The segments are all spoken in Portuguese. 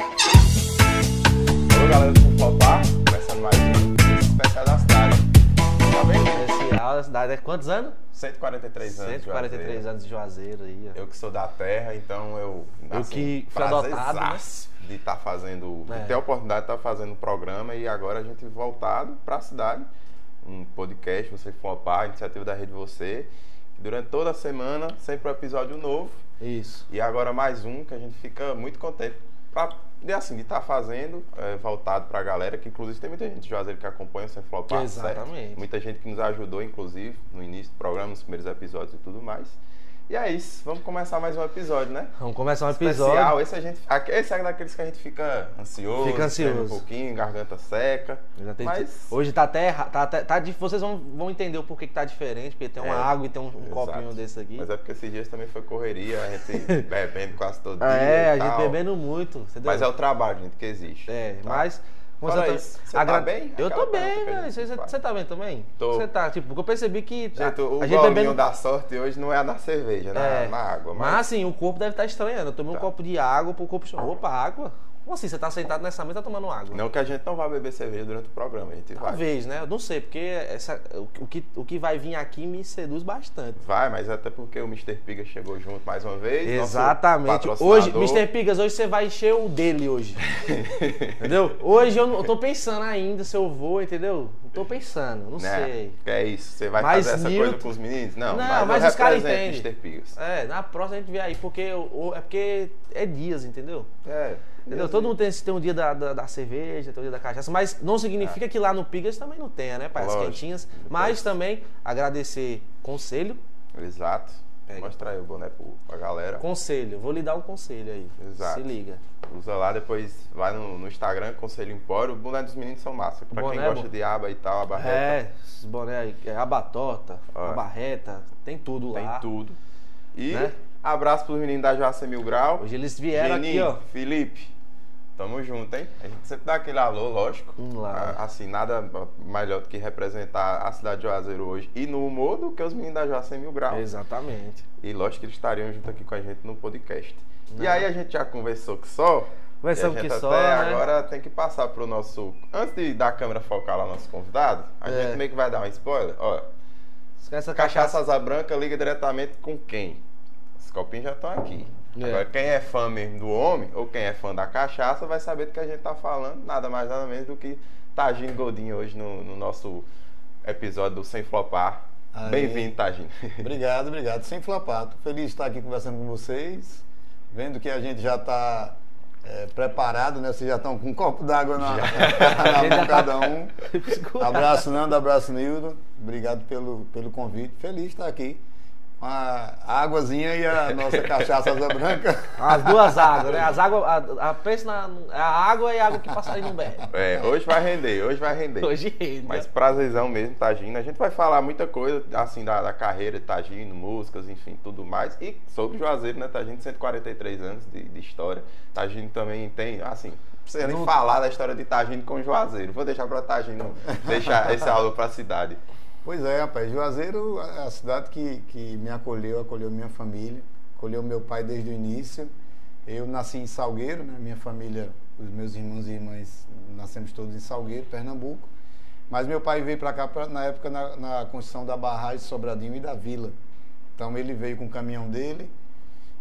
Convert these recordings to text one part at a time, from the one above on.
Alô, galera do Flopar, começando mais um especial da cidade. Tá bem? Especial da cidade. É quantos anos? 143 anos. 143 Juazeiro. anos de Juazeiro aí, ó. Eu que sou da terra, então eu. Eu que fui adotado, né? De estar fazendo. É. De ter a oportunidade de estar fazendo um programa e agora a gente voltado para a cidade. Um podcast, Você Flopar, iniciativa da Rede Você. Durante toda a semana, sempre um episódio novo. Isso. E agora mais um que a gente fica muito contente pra, de, assim, de estar fazendo, é, voltado para a galera, que inclusive tem muita gente de Juazeiro que acompanha o Sem Flopar, Exatamente. certo? Muita gente que nos ajudou, inclusive, no início do programa, nos primeiros episódios e tudo mais. E é isso, vamos começar mais um episódio, né? Vamos começar um episódio. Especial, esse, a gente, esse é daqueles que a gente fica ansioso, Fica ansioso. um pouquinho, garganta seca. Mas Hoje tá até tá, até- tá, Vocês vão, vão entender o porquê que tá diferente, porque tem uma É, água e tem um, um copinho desse aqui. Mas é porque esses dias também foi correria, a gente bebendo quase todo dia. é, a gente bebendo muito. Entendeu? Mas é o trabalho, gente, que existe. É, tá? mas. Você isso, você tá bem? Eu tô bem, velho. gente Você, você tá bem também? Tô. Você tá, tipo, porque eu percebi que. a- Gente, o a gente bebendo. da sorte hoje não é na cerveja, na, É. na água. Mas, Mas, assim, o corpo deve estar estranhando. Eu tomei um Tá. copo de água pro corpo. Opa, água? Como assim? Você tá sentado nessa mesa tá tomando água? não que a gente não vá beber cerveja durante o programa, a gente vai. Talvez, né? Eu não sei, porque essa, o, que, o que vai vir aqui me seduz bastante. Vai, mas até porque o Mr. Piga chegou junto mais uma vez. Exatamente. Hoje. Mr. Pigas, hoje você vai encher o dele hoje. entendeu? Hoje eu, não- eu tô pensando ainda se eu vou, entendeu? Não tô pensando, não Né? sei. Que é isso? Você vai Mas fazer essa Newton- coisa com os meninos? Não, Não, mas, mas eu os caras entendem. Mr. Pigas. É, na próxima a gente vê aí, porque o- é porque é dias, entendeu? É. Entendeu? Todo mundo tem, tem um dia da, da, da cerveja, tem um dia da cachaça, mas não significa que lá no Pigas também não tenha, né? Para as É. Quentinhas. Mas também agradecer conselho. Exato. Pega. Mostra aí o boné pra galera. Conselho, vou lhe dar um conselho aí. Exato. Se liga. Usa lá, depois vai no, no Instagram, Conselho Empório. O boné dos meninos são massa. Pra quem Boné é gosta bom. de aba e tal, aba reta, É, esses boné aí, é aba torta, aba reta, tem tudo tem lá. tudo. E Né? abraço pros meninos da Joaça Mil Grau. Hoje eles vieram Geninho, aqui, ó. Felipe, tamo junto, hein? A gente sempre dá aquele alô, lógico. Vamos lá. Ah, Assim, nada melhor do que representar a cidade de Juazeiro hoje e no humor do que os meninos da Joaça Mil Grau. Exatamente. E lógico que eles estariam junto aqui com a gente no podcast. E Não. aí a gente já conversou que só. Conversamos que só, até né? agora tem que passar pro nosso. Antes de dar a câmera focar lá no nosso convidado, a É. gente meio que vai dar um spoiler. Ó, Esquece essa cachaça cachaça. asa branca liga diretamente com quem? Os copinhos já estão aqui. É. Agora, quem é fã mesmo do homem, ou quem é fã da cachaça, vai saber do que a gente tá falando, nada mais nada menos do que Tagino Godinho hoje no, no nosso episódio do Sem Flopar. Bem-vindo, Tagino. Obrigado, obrigado. Sem flopar. Tô feliz de estar aqui conversando com vocês. Vendo que a gente já está preparado, né? Vocês já estão com um copo d'água na, na mão tá- cada um. Abraço, Nando, abraço, Nildo. Obrigado pelo, pelo convite. Feliz de estar aqui. Com a águazinha e a nossa cachaça asa branca. As duas águas, né? As águas, a, a, pensa na a água e a água que passa aí no bebe. É, hoje vai render, hoje vai render. Hoje rende. Mas prazerzão mesmo, Tagino. A gente vai falar muita coisa, assim, da, da carreira de Tagino, músicas, enfim, tudo mais. E sobre Juazeiro, né, Tagino? 143 anos de, de história. Tagino também tem, assim, não precisa nem Não- falar da história de Tagino com Juazeiro. Vou deixar pra Tagino deixar esse alô pra cidade. Pois é, rapaz. Juazeiro é a cidade que, que me acolheu, acolheu minha família, acolheu meu pai desde o início. Eu nasci em Salgueiro, né? Minha família, os meus irmãos e irmãs, nascemos todos em Salgueiro, Pernambuco. Mas meu pai veio para cá pra, na época na, na construção da barragem Sobradinho e da Vila. Então ele veio com o caminhão dele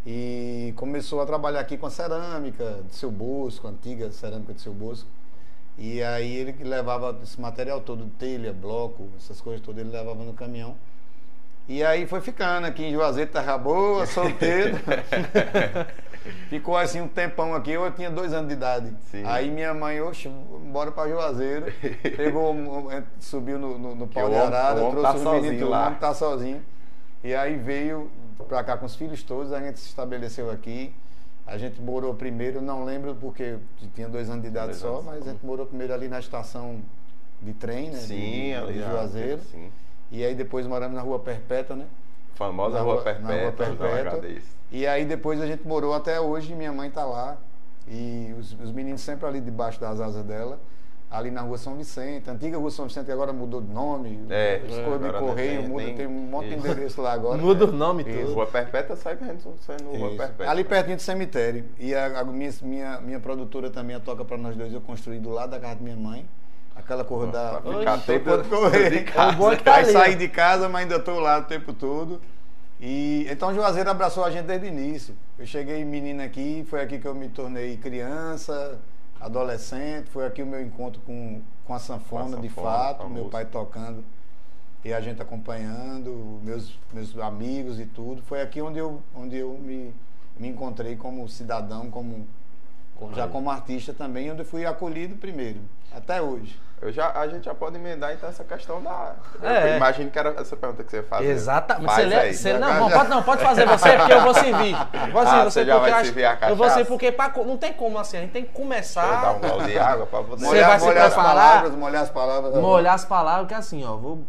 e começou a trabalhar aqui com a cerâmica de seu Bosco, a antiga cerâmica de seu Bosco. E aí ele que levava esse material todo, telha, bloco, essas coisas todas, ele levava no caminhão. E aí foi ficando aqui em Juazeiro, terra boa, solteiro. Ficou assim um tempão aqui, eu tinha dois anos de idade. Sim. Aí minha mãe, oxe, bora pra Juazeiro. Pegou, um- um- subiu no, no, no pau de arara, trouxe tá os meninos, sozinho o lá. homem tá sozinho. E aí veio pra cá com os filhos todos, a gente se estabeleceu aqui. A gente morou primeiro, não lembro porque tinha dois anos de idade Dois só, anos. mas a gente morou primeiro ali na estação de trem, né? Sim, de, ali de na- Juazeiro. Sim. E aí depois moramos na rua Perpétua, né? Famosa Rua rua- na Rua Perpétua, Perpétua. E aí depois a gente morou até hoje, minha mãe tá lá. E os, os meninos sempre ali debaixo das asas dela. Ali na rua São Vicente, a antiga rua São Vicente que agora mudou de nome, É, as é, coisas de correio, tem muda, nem- tem um monte de endereço lá agora. Muda o nome Isso. todo. Rua Perpétua sai sendo, sendo Rua. Perpétua. Ali pertinho do cemitério. E a, a minha, minha, minha produtora também, a Toca Pra Nós Dois, eu construí do lado da casa da minha mãe. Aquela corra da... Ficar Tem todo, quanto correr. é tá Aí saí de casa, mas ainda estou lá o tempo todo. E então Juazeiro abraçou a gente desde o início. Eu cheguei menina aqui, foi aqui que eu me tornei criança, adolescente, foi aqui o meu encontro com, com a sanfona, Com a de sanfona, fato, famoso. meu pai tocando e a gente acompanhando, meus, meus amigos e tudo. Foi aqui onde eu, onde eu me, me encontrei como cidadão, como, como- já Aí. como artista também, onde eu fui acolhido primeiro, até hoje. Eu já, a gente já pode emendar então essa questão da. É. Eu imagino que era essa pergunta que você fazia. Exatamente. Faz Você aí. você- não, não, pode, não, pode fazer você, porque eu vou servir. Vou Ah, servir você já vai acho- servir a Eu vou servir porque pra não tem como assim, a gente tem que Deixa eu dar começar, um gole de água pra poder. Você vai se molhar as palavras, molhar as palavras. molhar as palavras, que é assim, ó, vou,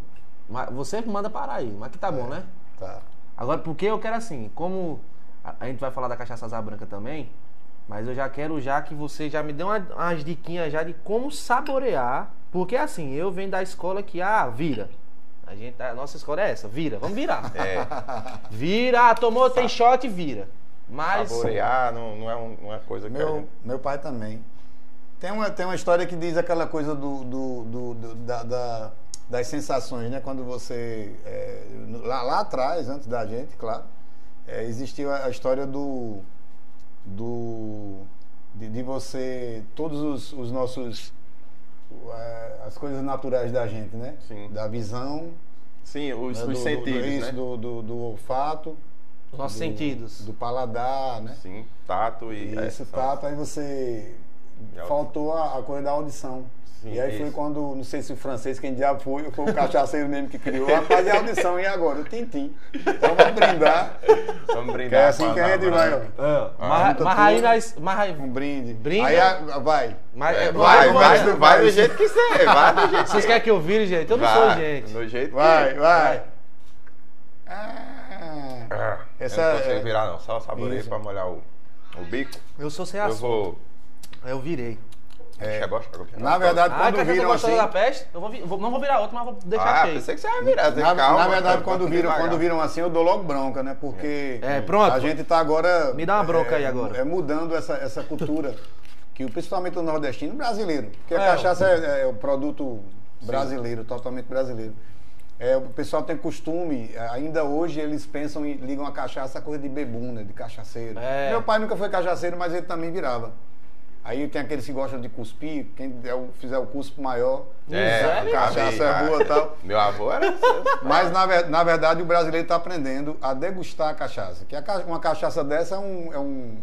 você manda parar aí, mas que tá bom, né? Tá. Agora, porque eu quero assim, como a, a gente vai falar da cachaça asa branca também, mas eu já quero já que você já me dê uma- umas diquinhas já de como saborear, porque assim, eu venho da escola que, ah, vira. A, gente, a nossa escola é essa, vira, vamos virar. É, Vira, ah, tomou, tem shot, vira. Mas, saborear não, não é um- uma coisa que Meu, gente. meu pai também. Tem uma, tem uma história que diz aquela coisa do, do- do- do- da, da- das sensações, né? Quando você. é, lá, lá atrás, antes da gente, claro, é, existiu a, a história do. Do de, de você. Todos os, os nossos. é, as coisas naturais da gente, né? Sim. Da visão. Sim, os, né? os do, sentidos, do, isso, né? do, do, do olfato. os nossos do- sentidos. Do paladar, né? Sim, tato e. é, Isso, são- tato, aí você. A Faltou a, a coisa da audição. Sim, e aí foi isso. quando, não sei se o francês, quem já foi, foi o cachaceiro mesmo que criou. Rapaz, e a audição, e agora? O tintim. Então vamos brindar. Vamos brindar. Que é assim que a gente vai, ó. É, Ah, mas, mas aí nós. Mas aí, Um brinde. Brinde. Aí a- vai. mas, É, é, vai, vamos- vai, vamos- vai, do jeito que você é, vai do jeito que Vocês querem que eu vire, gente? Eu não vai, sou gente. Do jeito que Vai, vai. Ah, Ah, essa eu não consigo é- virar não, só saborei Isso. pra molhar o, o bico. Eu sou sem Eu açúcar. vou... Eu virei. É, é é Na verdade, Ah, quando cachaça viram assim. da peste? Eu vou, vou- não vou virar outro, mas vou deixar Ah, cheio. pensei que você ia virar, você Na, calma. na verdade, tá, quando viram, quando viram assim, eu dou logo bronca, né? Porque É, pronto. a gente tá agora. Me dá uma bronca é, aí agora. É mudando essa, essa cultura. que o- principalmente o nordestino brasileiro. Porque a É. cachaça é, é o produto brasileiro, totalmente brasileiro. É, o pessoal tem costume, ainda hoje eles pensam e ligam a cachaça a coisa de bebum, né? De cachaceiro. É. Meu pai nunca foi cachaceiro, mas ele também virava. Aí tem aqueles que gostam de cuspir, quem der fizer o cuspo maior, É, Sério? cachaça é boa e tal. Meu avô era... Mas na, na verdade o brasileiro está aprendendo a degustar a cachaça. Que a uma cachaça dessa é um, é um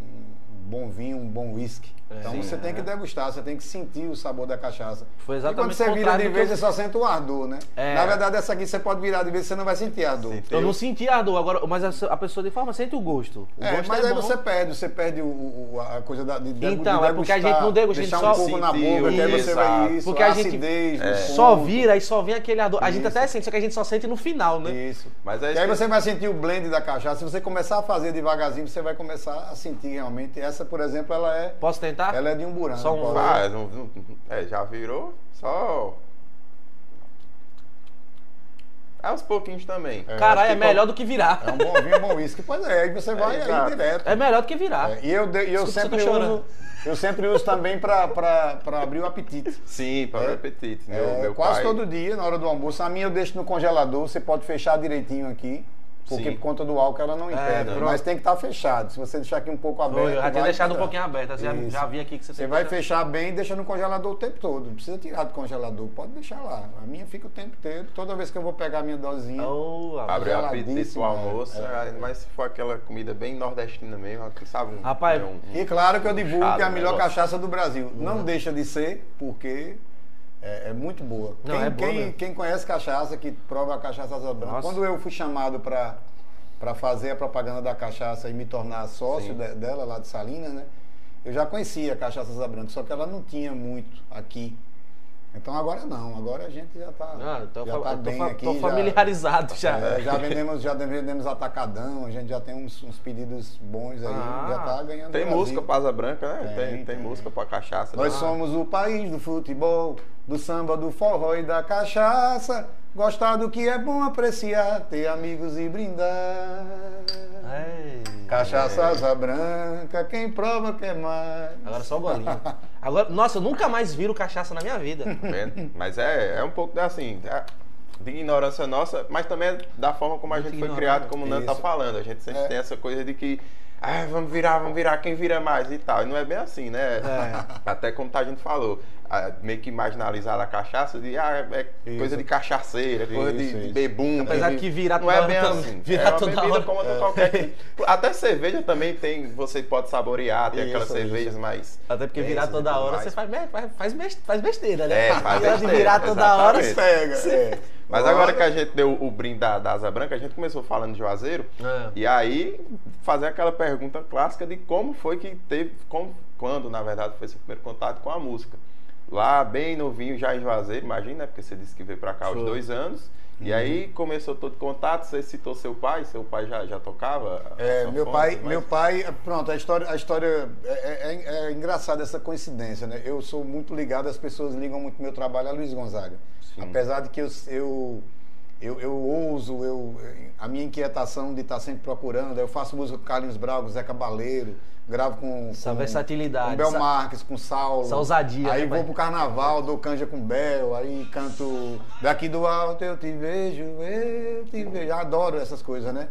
bom vinho, um bom whisky. Então sim, você tem que degustar, você tem que sentir o sabor da cachaça. Foi e exatamente quando você vira de vez, eu- você só sente o ardor, né? É. Na verdade, essa aqui você pode virar de vez, você não vai sentir ardor. Sim. Eu não senti a dor, agora, mas a, pessoa de forma sente o gosto. O É, gosto mas é aí bom. você perde, você perde o, o- a coisa da, de, Então, de é porque a degustar, gente não degusta, a gente só um pouco na boca, que aí você vai isso, Porque a a gente acidez, no Só vira e só vem aquele ardor. A gente Isso. até sente, só que a gente só sente no final, né? Isso. Mas é E aí você vai sentir o blend da cachaça. Se você começar a fazer devagarzinho, você vai começar a sentir realmente. Essa, por exemplo, ela é, Posso tentar? Ela é de um burão. Só um- Ah, não- não- é, já virou, só... É aos pouquinhos também. Caralho, é melhor do que virar. É um bom vinho, um bom uísque. Pois é, aí você vai aí exato. direto. É melhor do que virar. É, e eu, de- eu Desculpa sempre uso. Eu sempre uso também para abrir o apetite. Sim, para o apetite. Meu, É, meu quase pai... todo dia, na hora do almoço. A minha eu deixo no congelador, você pode fechar direitinho aqui. Porque Sim. por conta do álcool ela não impede. pronto. mas tem que estar fechado. Se você deixar aqui um pouco aberto. Eu já tinha deixado um pouquinho aberto. assim, Já, já vi aqui que você, Você vai fechar bem e deixa no congelador o tempo todo. Não precisa tirar do congelador, pode deixar lá. A minha fica o tempo inteiro. Toda vez que eu vou pegar a minha dosinha. Oh. Abre o apetite Geladíssimo, almoço, é, é. mais se for aquela comida bem nordestina mesmo, sabe? Um, Rapaz, um- E claro que eu divulgo que é a o melhor negócio. cachaça do Brasil. Não deixa de ser, porque é, é muito boa. Não, quem, é boa quem- quem conhece cachaça, que prova a cachaça asa branca. Quando eu fui chamado para para fazer a propaganda da cachaça e me tornar sócio de- dela lá de Salinas, né? Eu já conhecia a cachaça asa branca, só que ela não tinha muito aqui. Então agora não, agora a gente já está Ah, tô, já tá tô bem fa- aqui. tô já- familiarizado já. É, já vendemos, já vendemos atacadão, a gente já tem uns, uns pedidos bons aí, Ah, já tá ganhando. Tem Brasil. música pra Asa Branca, né? Tem, Tem, tem, música pra cachaça. Nós né? somos o país do futebol, do samba, do forró e da cachaça. Gostar do que é bom apreciar, ter amigos e brindar. Ei. Cachaça asa branca, quem prova quer mais. Agora só o golinho. Agora, nossa, eu nunca mais viro cachaça na minha vida. Vendo? Mas é, é um pouco assim, é de ignorância nossa, mas também é da forma como a Muito gente foi criado, como o Nando tá falando. A gente sempre É. tem essa coisa de que ah, vamos virar, vamos virar, quem vira mais e tal. E não é bem assim, né? É. Até como a gente falou, meio que marginalizar a cachaça de ah, é coisa Isso. de cachaceira, coisa de, Isso, de isso. bebum. Apesar de- que virar não toda é hora bem também- assim. virar é uma toda bebida hora. como outra qualquer. Até cerveja também tem, você pode saborear, tem aquelas Isso, cervejas mais. Até porque virar toda hora mais. você faz, faz, faz bes- faz besteira, né? É, faz ela de besteira, virar toda hora. exatamente. Pega, é. Mas agora que a gente deu o brinde da, da Asa Branca, a gente começou falando de Juazeiro. É. E aí, fazer aquela pergunta clássica de como foi que teve, como, quando na verdade foi seu primeiro contato com a música. Lá, bem novinho, já em Juazeiro, imagina, né? Porque você disse que veio pra cá aos Foi. dois anos. E aí começou todo contato, você citou seu pai, seu pai já, já tocava? É, meu pai, tudo mais? meu pai, pronto, a história, a história é, é, é engraçada essa coincidência, né? Eu sou muito ligado, as pessoas ligam muito meu trabalho a Luiz Gonzaga. Sim. Apesar de que eu, eu, eu, eu ouso, eu, a minha inquietação de estar sempre procurando, eu faço música com Carlinhos Bravo, Zé Cabaleiro, gravo com, Essa com, versatilidade, com Bel essa- Marques, com Saulo. essa ousadia, Aí né, vou pai? pro carnaval, dou canja com Bel, aí canto daqui do alto eu te vejo, eu te vejo. Adoro essas coisas, né?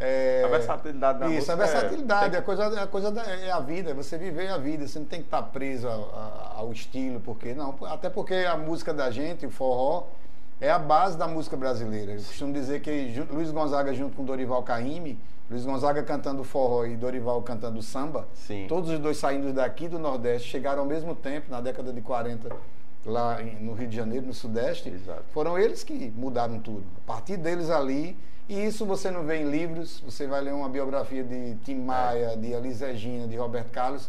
É, A versatilidade da Isso, música a versatilidade, é- a coisa, a coisa da, é a vida, é você viver a vida, você não tem que estar preso ao, a- ao estilo, porque não, até porque a música da gente, o forró, é a base da música brasileira. Eu costumo dizer que Luiz Gonzaga junto com Dorival Caymmi, Luiz Gonzaga cantando forró e Dorival cantando samba, Sim. todos os dois saindo daqui do Nordeste, chegaram ao mesmo tempo, na década de 40, lá no Rio de Janeiro, no Sudeste, Exato. foram eles que mudaram tudo. A partir deles ali, e isso você não vê em livros, você vai ler uma biografia de Tim Maia, de Elis Regina, de Roberto Carlos,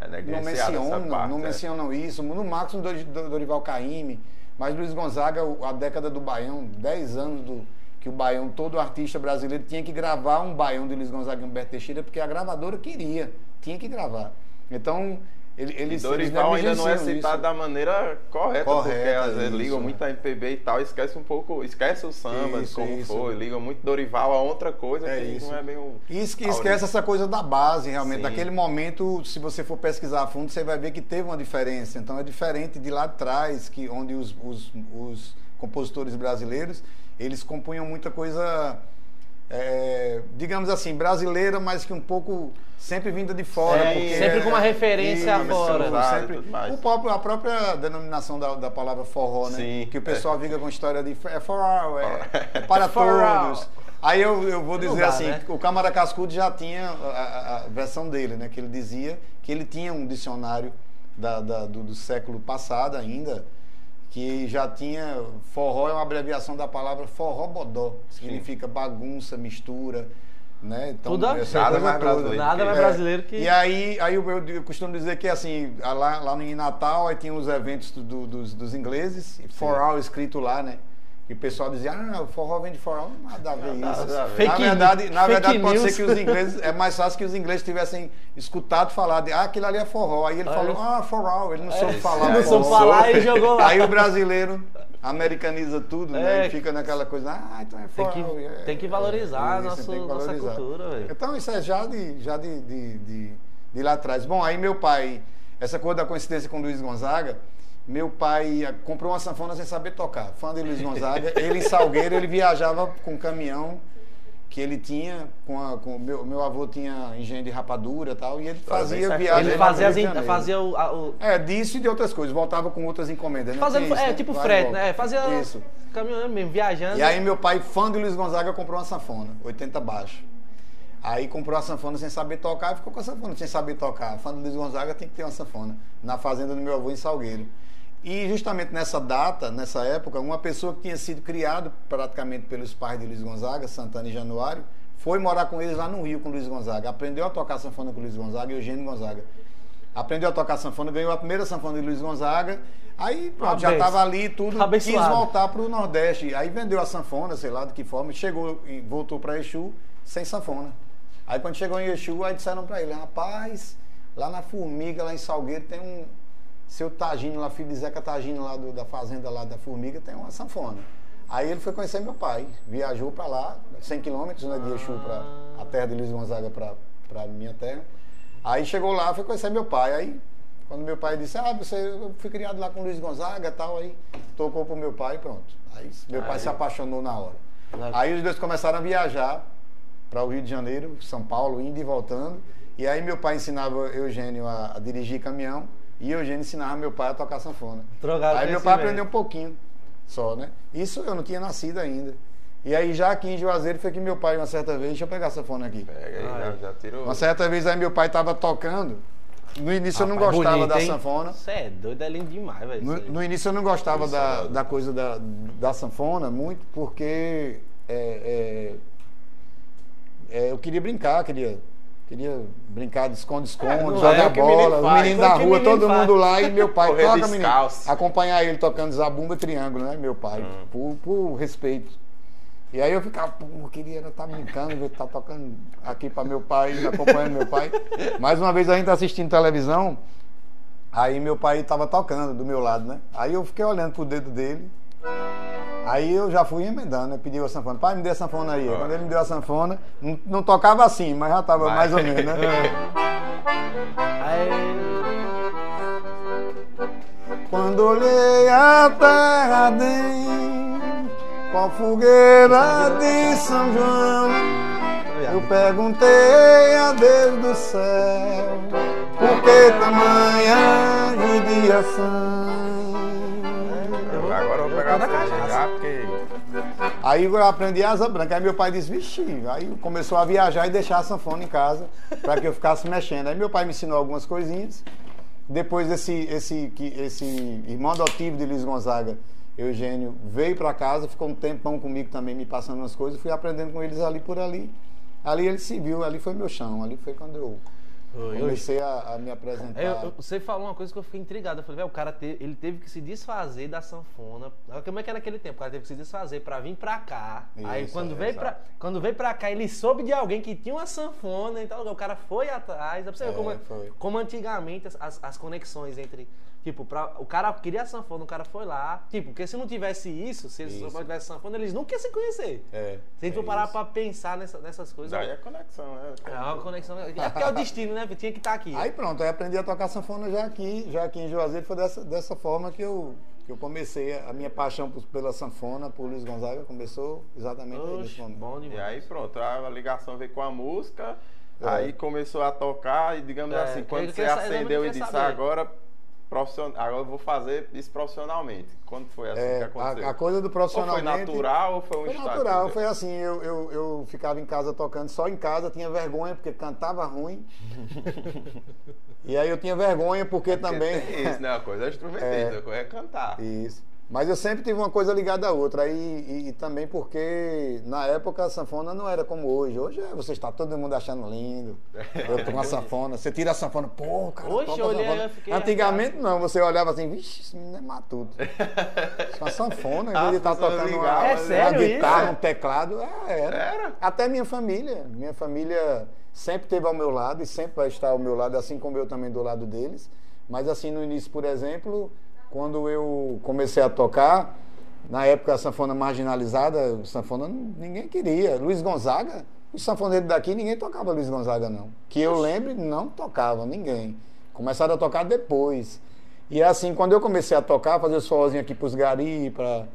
É não mencionam, parte, não é. mencionam isso, no máximo Dor- Dor- Dorival Caymmi, mas Luiz Gonzaga, a década do Baião, 10 anos do que o Baião, todo artista brasileiro tinha que gravar um Baião de Luiz Gonzaga e Humberto Teixeira, porque a gravadora queria, tinha que gravar. Então, ele, E eles Dorival eles ainda não é citado isso. da maneira correta, porque Correta, às vezes ligam muito a MPB e tal, esquece um pouco, esquece o samba, Isso, como isso. foi, ligam muito Dorival a outra coisa É que isso. não é bem o. E esque- esquece essa coisa da base, realmente. Sim. Naquele momento, se você for pesquisar a fundo, você vai ver que teve uma diferença. Então é diferente de lá atrás, que, onde os, os- os compositores brasileiros, eles compunham muita coisa, é, digamos assim, brasileira, mas que um pouco sempre vinda de fora. É, porque sempre é- com uma referência Isso, fora. sempre- e tudo mais. o próprio, a própria denominação da, da palavra forró, né? Sim, que o é. pessoal fica com a história de é for all, é, é para For all. todos. Aí eu, eu vou dizer dá, assim, né? o Câmara Cascudo já tinha a, a- versão dele, né? Que ele dizia que ele tinha um dicionário da- da- do, do século passado ainda, que já tinha. Forró é uma abreviação da palavra forró bodó, significa bagunça, mistura. Né? Então, Tudo Nada coisa mais toda. brasileiro Nada mais É. brasileiro que. E aí, aí eu, eu- costumo dizer que assim, lá, lá no em Natal aí tinha os eventos do- do- dos, dos ingleses, for all escrito lá, né? E o pessoal dizia, ah, o forró vem de for all, nada a ver isso. Fake na verdade, na fake verdade pode news. ser que os ingleses, é mais fácil que os ingleses tivessem escutado falar de, ah, aquilo ali é forró. Aí ele Ah, falou, é. ah, for all, ele não soube É, falar. Não soube forró. falar soube. e jogou lá. Aí o brasileiro americaniza tudo, né? É. E fica naquela coisa, ah, então é Tem for que- é, tem que é, valorizar nosso- tem que nossa valorizar. cultura, velho. Então isso é já de, já de, de, de, de lá atrás. Bom, aí meu pai, essa coisa da coincidência com o Luiz Gonzaga, meu pai ah, comprou uma sanfona sem saber tocar. Fã de Luiz Gonzaga, ele em Salgueiro, ele viajava com caminhão que ele tinha, com, a, com meu, meu avô tinha engenho de rapadura e tal, e ele bem fazia viagem Ele fazia, as, Janeiro. fazia o, a- o- É, disso e de outras coisas, voltava com outras encomendas. Né? fazendo, isso, é, né? tipo Vai e frete, né? Fazia Isso. caminhando mesmo, viajando. E aí meu pai, fã de Luiz Gonzaga, comprou uma sanfona, 80 baixo. Aí comprou a sanfona sem saber tocar e ficou com a sanfona sem saber tocar. Fã de Luiz Gonzaga tem que ter uma sanfona. Na fazenda do meu avô em Salgueiro. E justamente nessa data, nessa época, uma pessoa que tinha sido criado praticamente pelos pais de Luiz Gonzaga, Santana e Januário, foi morar com eles lá no Rio com Luiz Gonzaga. Aprendeu a tocar sanfona com Luiz Gonzaga e Eugênio Gonzaga. aprendeu a tocar sanfona, ganhou a primeira sanfona de Luiz Gonzaga. Aí pronto, já estava ali tudo, Abençoado. quis voltar para o Nordeste. Aí vendeu a sanfona, sei lá de que forma, chegou e voltou para Exu sem sanfona. Aí quando chegou em Exu, aí disseram para ele, rapaz, lá na Formiga, lá em Salgueiro, tem um seu Tagino lá, filho de Zeca Tagino lá do- da fazenda lá da Formiga, tem uma sanfona. Aí ele foi conhecer meu pai, viajou para lá, 100 quilômetros né, de Exu para a terra de Luiz Gonzaga para minha terra. Aí chegou lá, foi conhecer meu pai. Aí, quando meu pai disse, ah, você, eu fui criado lá com Luiz Gonzaga e tal, aí tocou pro meu pai e pronto. Aí meu pai Aí. se apaixonou na hora. Aí os dois começaram a viajar para o Rio de Janeiro, São Paulo, indo e voltando. E aí meu pai ensinava Eugênio a, a dirigir caminhão e Eugênio ensinava meu pai a tocar sanfona. Aí meu pai aprendeu um pouquinho só, né? Isso eu não tinha nascido ainda. E aí já aqui em Juazeiro foi que meu pai uma certa vez, deixa eu pegar a sanfona aqui. Pega aí, Ai. já, já tirou. Uma certa vez aí meu pai estava tocando. No início eu não Rapaz, gostava bonito, da hein? sanfona. Você é doido, é lindo demais, velho. No, no início eu não gostava Isso, da, é. da coisa da, da sanfona muito, porque é, é, é, eu queria brincar, queria, queria brincar de esconde-esconde, É, jogar é menino bola, os meninos foi da rua, menino todo faz. mundo lá e meu pai Correr toca, menino. Acompanhar ele tocando zabumba triângulo, né, meu pai, Hum. por, por respeito. E aí eu ficava, pô, eu queria estar brincando, ver estar tocando aqui para meu pai, acompanhando meu pai. Mais uma vez a gente tá assistindo televisão, aí meu pai estava tocando do meu lado, né? Aí eu fiquei olhando pro dedo dele. Aí eu já fui emendando, né? Pediu a sanfona. Pai, me dê a sanfona aí. Quando ele me deu a sanfona, não, não tocava assim, mas já estava mais ou menos, né? Quando olhei a terra dentro, qual fogueira de São João, eu perguntei a Deus do céu, por que tamanha judiação? Aí eu aprendi asa branca. Aí meu pai disse, vixi, aí começou a viajar e deixar a sanfona em casa para que eu ficasse mexendo. Aí meu pai me ensinou algumas coisinhas. Depois esse, esse, esse irmão adotivo de Luiz Gonzaga, Eugênio, veio para casa, ficou um tempão comigo também, me passando umas coisas. Fui aprendendo com eles ali por ali. Ali ele se viu, ali foi meu chão. Ali foi quando eu Comecei a, a me apresentar. É, eu- eu- você falou uma coisa que eu fiquei intrigado. Eu falei, velho, o cara te- ele teve que se desfazer da sanfona. Como é que era naquele tempo? O cara teve que se desfazer pra vir pra cá. Aí Isso, quando é, veio, pra, quando veio pra cá, ele soube de alguém que tinha uma sanfona, então o cara foi atrás. Pra você É, como, foi. como antigamente as, as conexões entre. Tipo, pra, o cara queria a sanfona, o cara foi lá. Tipo, porque se não tivesse isso, se eles Isso. não tivessem sanfona, eles nunca iam se conhecer. É, Se a gente é for parar isso. pra pensar nessa- nessas coisas. Daí é conexão, né? É uma conexão. É porque é o destino, né? Tinha que estar aqui. Aí pronto, aí aprendi a tocar sanfona já aqui, já aqui em Juazeiro, foi dessa, dessa forma que eu, que eu comecei a minha paixão pela sanfona, por Luiz Gonzaga, começou exatamente aí nesse Oxe, momento. bom E demais. aí pronto, a ligação veio com a música, É. aí começou a tocar e digamos É, assim, quando você acendeu eu e disse, saber. agora, profissional, agora eu vou fazer isso profissionalmente. Quando foi assim É, que aconteceu? a, a coisa do ou foi natural ou foi um Foi estado natural, foi assim, eu, eu, eu ficava em casa tocando só em casa, tinha vergonha porque cantava ruim. e aí eu tinha vergonha porque Porque também... Isso, né? Uma coisa é instrumentista, a coisa é cantar. Isso. Mas eu sempre tive uma coisa ligada à outra. Aí, e, e também porque na época a sanfona não era como hoje. Hoje é, você está todo mundo achando lindo. Eu tô com a sanfona. Você tira a sanfona, pô, cara. Hoje eu olhei, eu fiquei Antigamente não, você olhava assim, vixe, esse menino é matuto. Com a sanfona, em vez de As estar pessoas tocando uma, ligavam, É uma sério guitarra, isso? um teclado. É, era. Era? Até minha família. Minha família sempre esteve ao meu lado e sempre vai estar ao meu lado, assim como eu também do lado deles. Mas assim, no início, por exemplo, quando eu comecei a tocar, na época a sanfona marginalizada, sanfona ninguém queria. Luiz Gonzaga, os sanfoneiros daqui, ninguém tocava Luiz Gonzaga, não. Que eu lembre, não tocava, ninguém. Começaram a tocar depois. E assim, quando eu comecei a tocar, fazer os forrozinhos aqui pros gari, para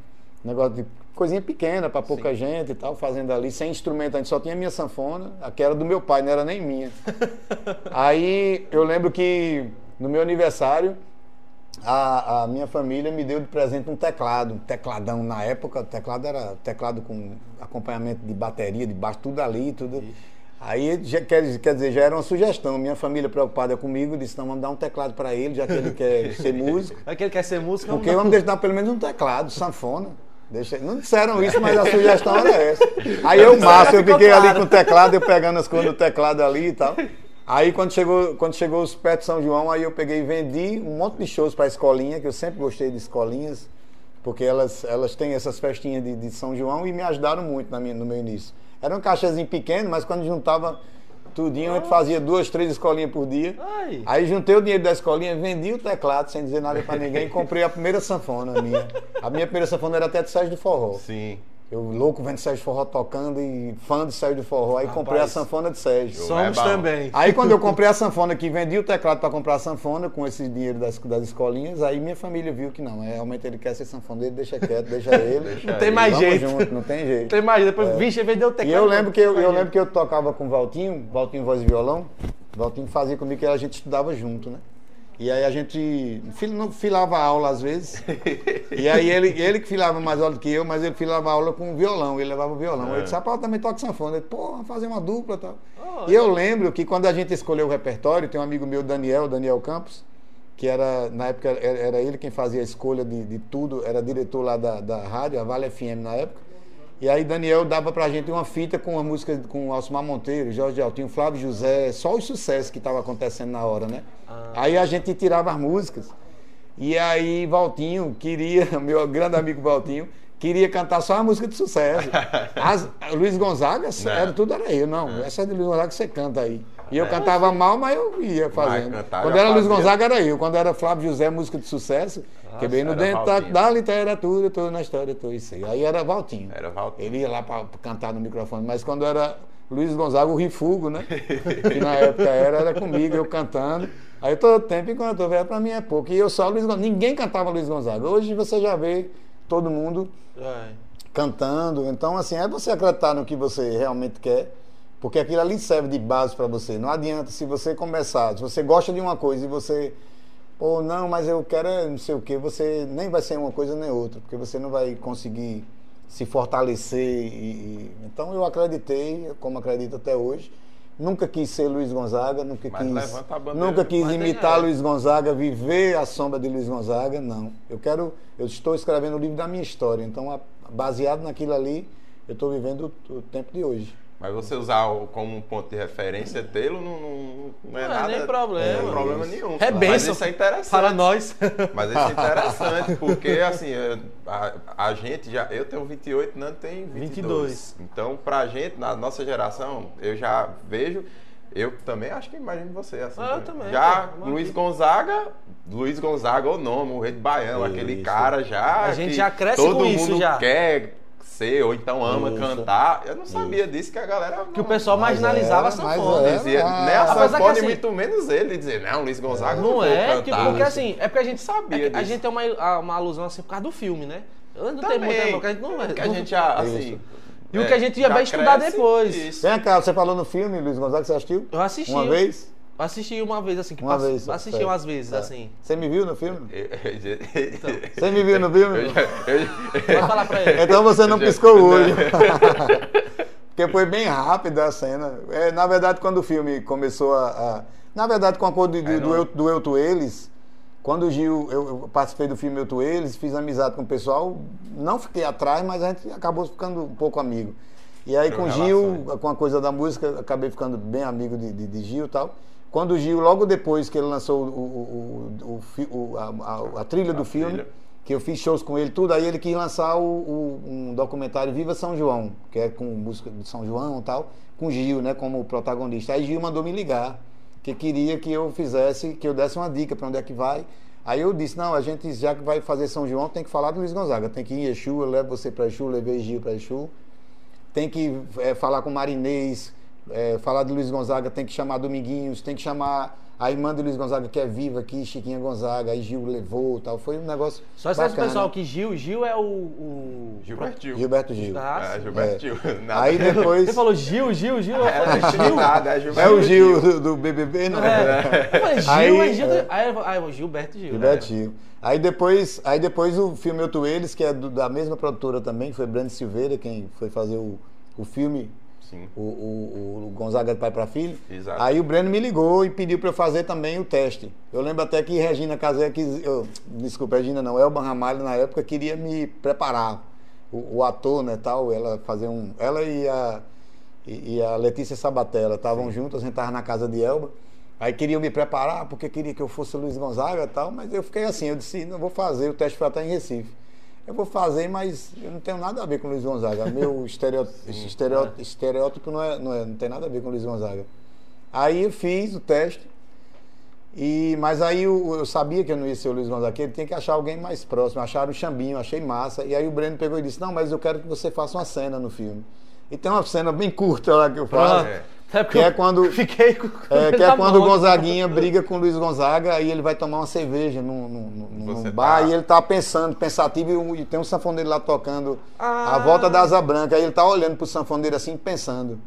negócio de coisinha pequena, para pouca gente e tal, fazendo ali, sem instrumento, a gente só tinha minha sanfona, aquela do meu pai, não era nem minha. Aí eu lembro que no meu aniversário, a, a minha família me deu de presente um teclado, um tecladão na época, o teclado era teclado com acompanhamento de bateria, de baixo, tudo ali, tudo. Aí, já, quer, quer dizer, já era uma sugestão. Minha família preocupada comigo disse: não, vamos dar um teclado para ele, já que ele quer ser músico. É que ele quer ser músico, Porque vamos deixar pelo menos um teclado, sanfona. Deixa... Não disseram isso, mas a sugestão era essa. Aí eu, Márcio, eu fiquei ali com o teclado, eu pegando as coisas do teclado ali e tal. Aí quando chegou, quando chegou os pés de São João, aí eu peguei e vendi um monte de shows para a escolinha, que eu sempre gostei de escolinhas, porque elas, elas têm essas festinhas de, de São João e me ajudaram muito na minha, no meu início. Era um caixazinho pequeno, mas quando juntava tudinho, a gente fazia duas, três escolinhas por dia. Ai. Aí juntei o dinheiro da escolinha, vendi o teclado sem dizer nada para ninguém e comprei a primeira sanfona minha. A minha primeira sanfona era até de Sérgio do Forró. Sim. Eu louco vendo Sérgio Forró tocando e fã de Sérgio Forró. Aí Rapaz, comprei a sanfona de Sérgio. Somos É também. Aí quando eu comprei a sanfona, que vendi o teclado para comprar a sanfona com esse dinheiro das, das escolinhas, aí minha família viu que não, é, realmente ele quer ser sanfoneiro, deixa quieto, deixa ele. Deixa Não tem aí. mais Vamos jeito. junto, não tem jeito. Tem mais, depois, vixe, vendeu o teclado. E eu lembro que eu, eu lembro que eu tocava com o Valtinho, Valtinho voz e violão. Valtinho fazia comigo que a gente estudava junto, né? E aí a gente fil- não filava aula às vezes. E aí ele, ele que filava mais aula do que eu, mas ele filava aula com violão, ele levava o violão. É. Ele disse, rapaz, eu também toca sanfona. Ele, pô, vamos fazer uma dupla e tal. Oh, e eu lembro que quando a gente escolheu o repertório, tem um amigo meu, Daniel, Daniel Campos, que era, na época, era era ele quem fazia a escolha de, de tudo, era diretor lá da, da rádio, a Vale FM na época. E aí Daniel dava pra gente uma fita com a música com Alcimar Monteiro, Jorge Altinho, Flávio José, só os sucessos que estavam acontecendo na hora, né? Aí a gente tirava as músicas. E aí Valtinho queria, meu grande amigo Valtinho, queria cantar só a música de sucesso. As, Luiz Gonzaga, era, tudo era eu, não. Essa é de Luiz Gonzaga que você canta aí. E eu cantava mal, mas eu ia fazendo. cantar Quando era Luiz fazia. Gonzaga era eu. Quando era Flávio José, música de sucesso, que bem no era dentro da, Valtinho. da literatura, tô na história, tô isso aí. Aí era Valtinho. Era Valtinho. Ele ia lá para cantar no microfone, mas quando era Luiz Gonzaga, o Rifugo, né? que na época era, era comigo, eu cantando. Aí todo tempo, enquanto eu tô velho, pra mim é pouco. E eu só Luiz Gonzaga. Ninguém cantava Luiz Gonzaga. Hoje você já vê todo mundo É. cantando. Então, assim, é você acreditar no que você realmente quer, porque aquilo ali serve de base para você. Não adianta se você começar, se você gosta de uma coisa e você, pô, não, mas eu quero é não sei o que, você nem vai ser uma coisa nem outra, porque você não vai conseguir se fortalecer. E, Então, eu acreditei, como acredito até hoje. Nunca quis ser Luiz Gonzaga, nunca Mas quis, nunca quis imitar é. Luiz Gonzaga, viver a sombra de Luiz Gonzaga, não. Eu quero, eu estou escrevendo o livro da minha história, então baseado naquilo ali, eu estou vivendo o tempo de hoje. Mas você usar o- como um ponto de referência dele não, não, não é Não é nada. nem problema. Não é problema nenhum. É bênção isso é interessante. para nós. Mas isso é interessante, porque assim, é, a, a gente já. Eu tenho 28, Nando tem 22. 22. Então, pra gente, na nossa geração, eu já vejo. Eu também acho que imagino você assim. Ah, eu também, Já pô, Luiz. Gonzaga, Luiz Gonzaga, o nome, o rei de Baiano, aquele Isso. cara já. A gente que já cresce todo com isso mundo já. quer ser, ou então ama Isso. cantar. Eu não sabia disso que a galera. Que o pessoal Mas marginalizava é, a sanfona. é. Dizia, Ah, nem a sanfona assim- e muito menos ele dizer, não, Luiz Gonzaga Não vou é, que- cantar. porque assim, é porque a gente Sabia é que a gente tem uma, uma alusão assim por causa do filme, né? Eu não tenho Também, muita porque a gente não é. que a gente já, assim... Isso. E o que a gente já vai estudar depois. Isso. Vem cá, você falou no filme, Luiz Gonzaga, você assistiu? Eu assisti. Uma vez? Assisti uma vez, assim, que Uma vez. Assisti certo. umas vezes, Tá. assim. Você me viu no filme? Então, Você me viu no filme? eu, já- eu- Pode falar pra ele. Então você não Já- piscou o olho. Porque foi bem rápida a cena. É, na verdade, quando o filme começou a. a- na verdade, com a cor do, do, do, eu, do Eu Tu Eles, quando o Gil, eu, eu participei do filme Eu Tu Eles, fiz amizade com o pessoal, não fiquei atrás, mas a gente acabou ficando um pouco amigo. E aí com o Gil, relações. com a coisa da música, acabei ficando bem amigo de, de, de Gil e tal. Quando o Gil, logo depois que ele lançou o, o, o, a, a- a trilha do filme, trilha. que eu fiz shows com ele, tudo, aí ele quis lançar um documentário Viva São João, que é com música de São João e tal, com Gil, né, como protagonista. Aí Gil mandou me ligar, que queria que eu fizesse, que eu desse uma dica para onde é que vai. Aí eu disse, não, a gente já que vai fazer São João, tem que falar do Luiz Gonzaga, tem que ir em Exu, eu levo você para Exu, levei Gil para Exu. Tem que é, falar com Marinês, é, falar de Luiz Gonzaga, tem que chamar Dominguinhos, tem que chamar a irmã de Luiz Gonzaga, que é viva aqui, Chiquinha Gonzaga, aí Gil levou tal. Foi um negócio. Só bacana. pessoal que Gil, Gil é o. o... Gilberto Gil. Gilberto Gil. Ah, É. Gilberto É. Gil. Nada. Aí depois. Você falou Gil, Gil, Gil. É, Gil. nada, é É Gilberto o Gil do, do BBB, não É. Eu falei, Gil, Aí, é Gil. é. Aí, aí Gilberto Gil. Gilberto né? Gil. Aí depois, aí depois o filme Eu Tu Eles, que é do- da mesma produtora também, foi Brando Silveira quem foi fazer o, o filme, Sim. o, o, o Gonzaga de Pai para Filho. Exato. Aí o Breno me ligou e pediu para eu fazer também o teste. Eu lembro até que Regina Casé, quis, eu, desculpa, Regina não, Elba Ramalho na época queria me preparar. O, o ator, né, tal, ela fazer um, ela e a e, e a Letícia Sabatella estavam juntas, a gente estava na casa de Elba. Aí queriam me preparar, porque queria que eu fosse Luiz Gonzaga e tal, mas eu fiquei assim, eu disse, não vou fazer, o teste foi até em Recife. Eu vou fazer, mas eu não tenho nada a ver com o Luiz Gonzaga. Meu estereótipo, estereótipo, estereótipo não, é, não, é, não tem nada a ver com o Luiz Gonzaga. Aí eu fiz o teste, e, mas aí eu, eu sabia que eu não ia ser o Luiz Gonzaga, que ele tinha que achar alguém mais próximo. Acharam o Xambinho, achei massa. E aí o Breno pegou e disse, não, mas eu quero que você faça uma cena no filme. E tem uma cena bem curta lá que eu faço. É. É Que é quando, Fiquei com. é, que é quando o. Gonzaguinha briga com o Luiz Gonzaga e ele vai tomar uma cerveja num, num, num- num Você bar tá- e ele tá pensando, pensativo, e, tem um sanfoneiro lá tocando Ah. a volta da asa branca. Aí ele tá olhando pro sanfoneiro assim, pensando.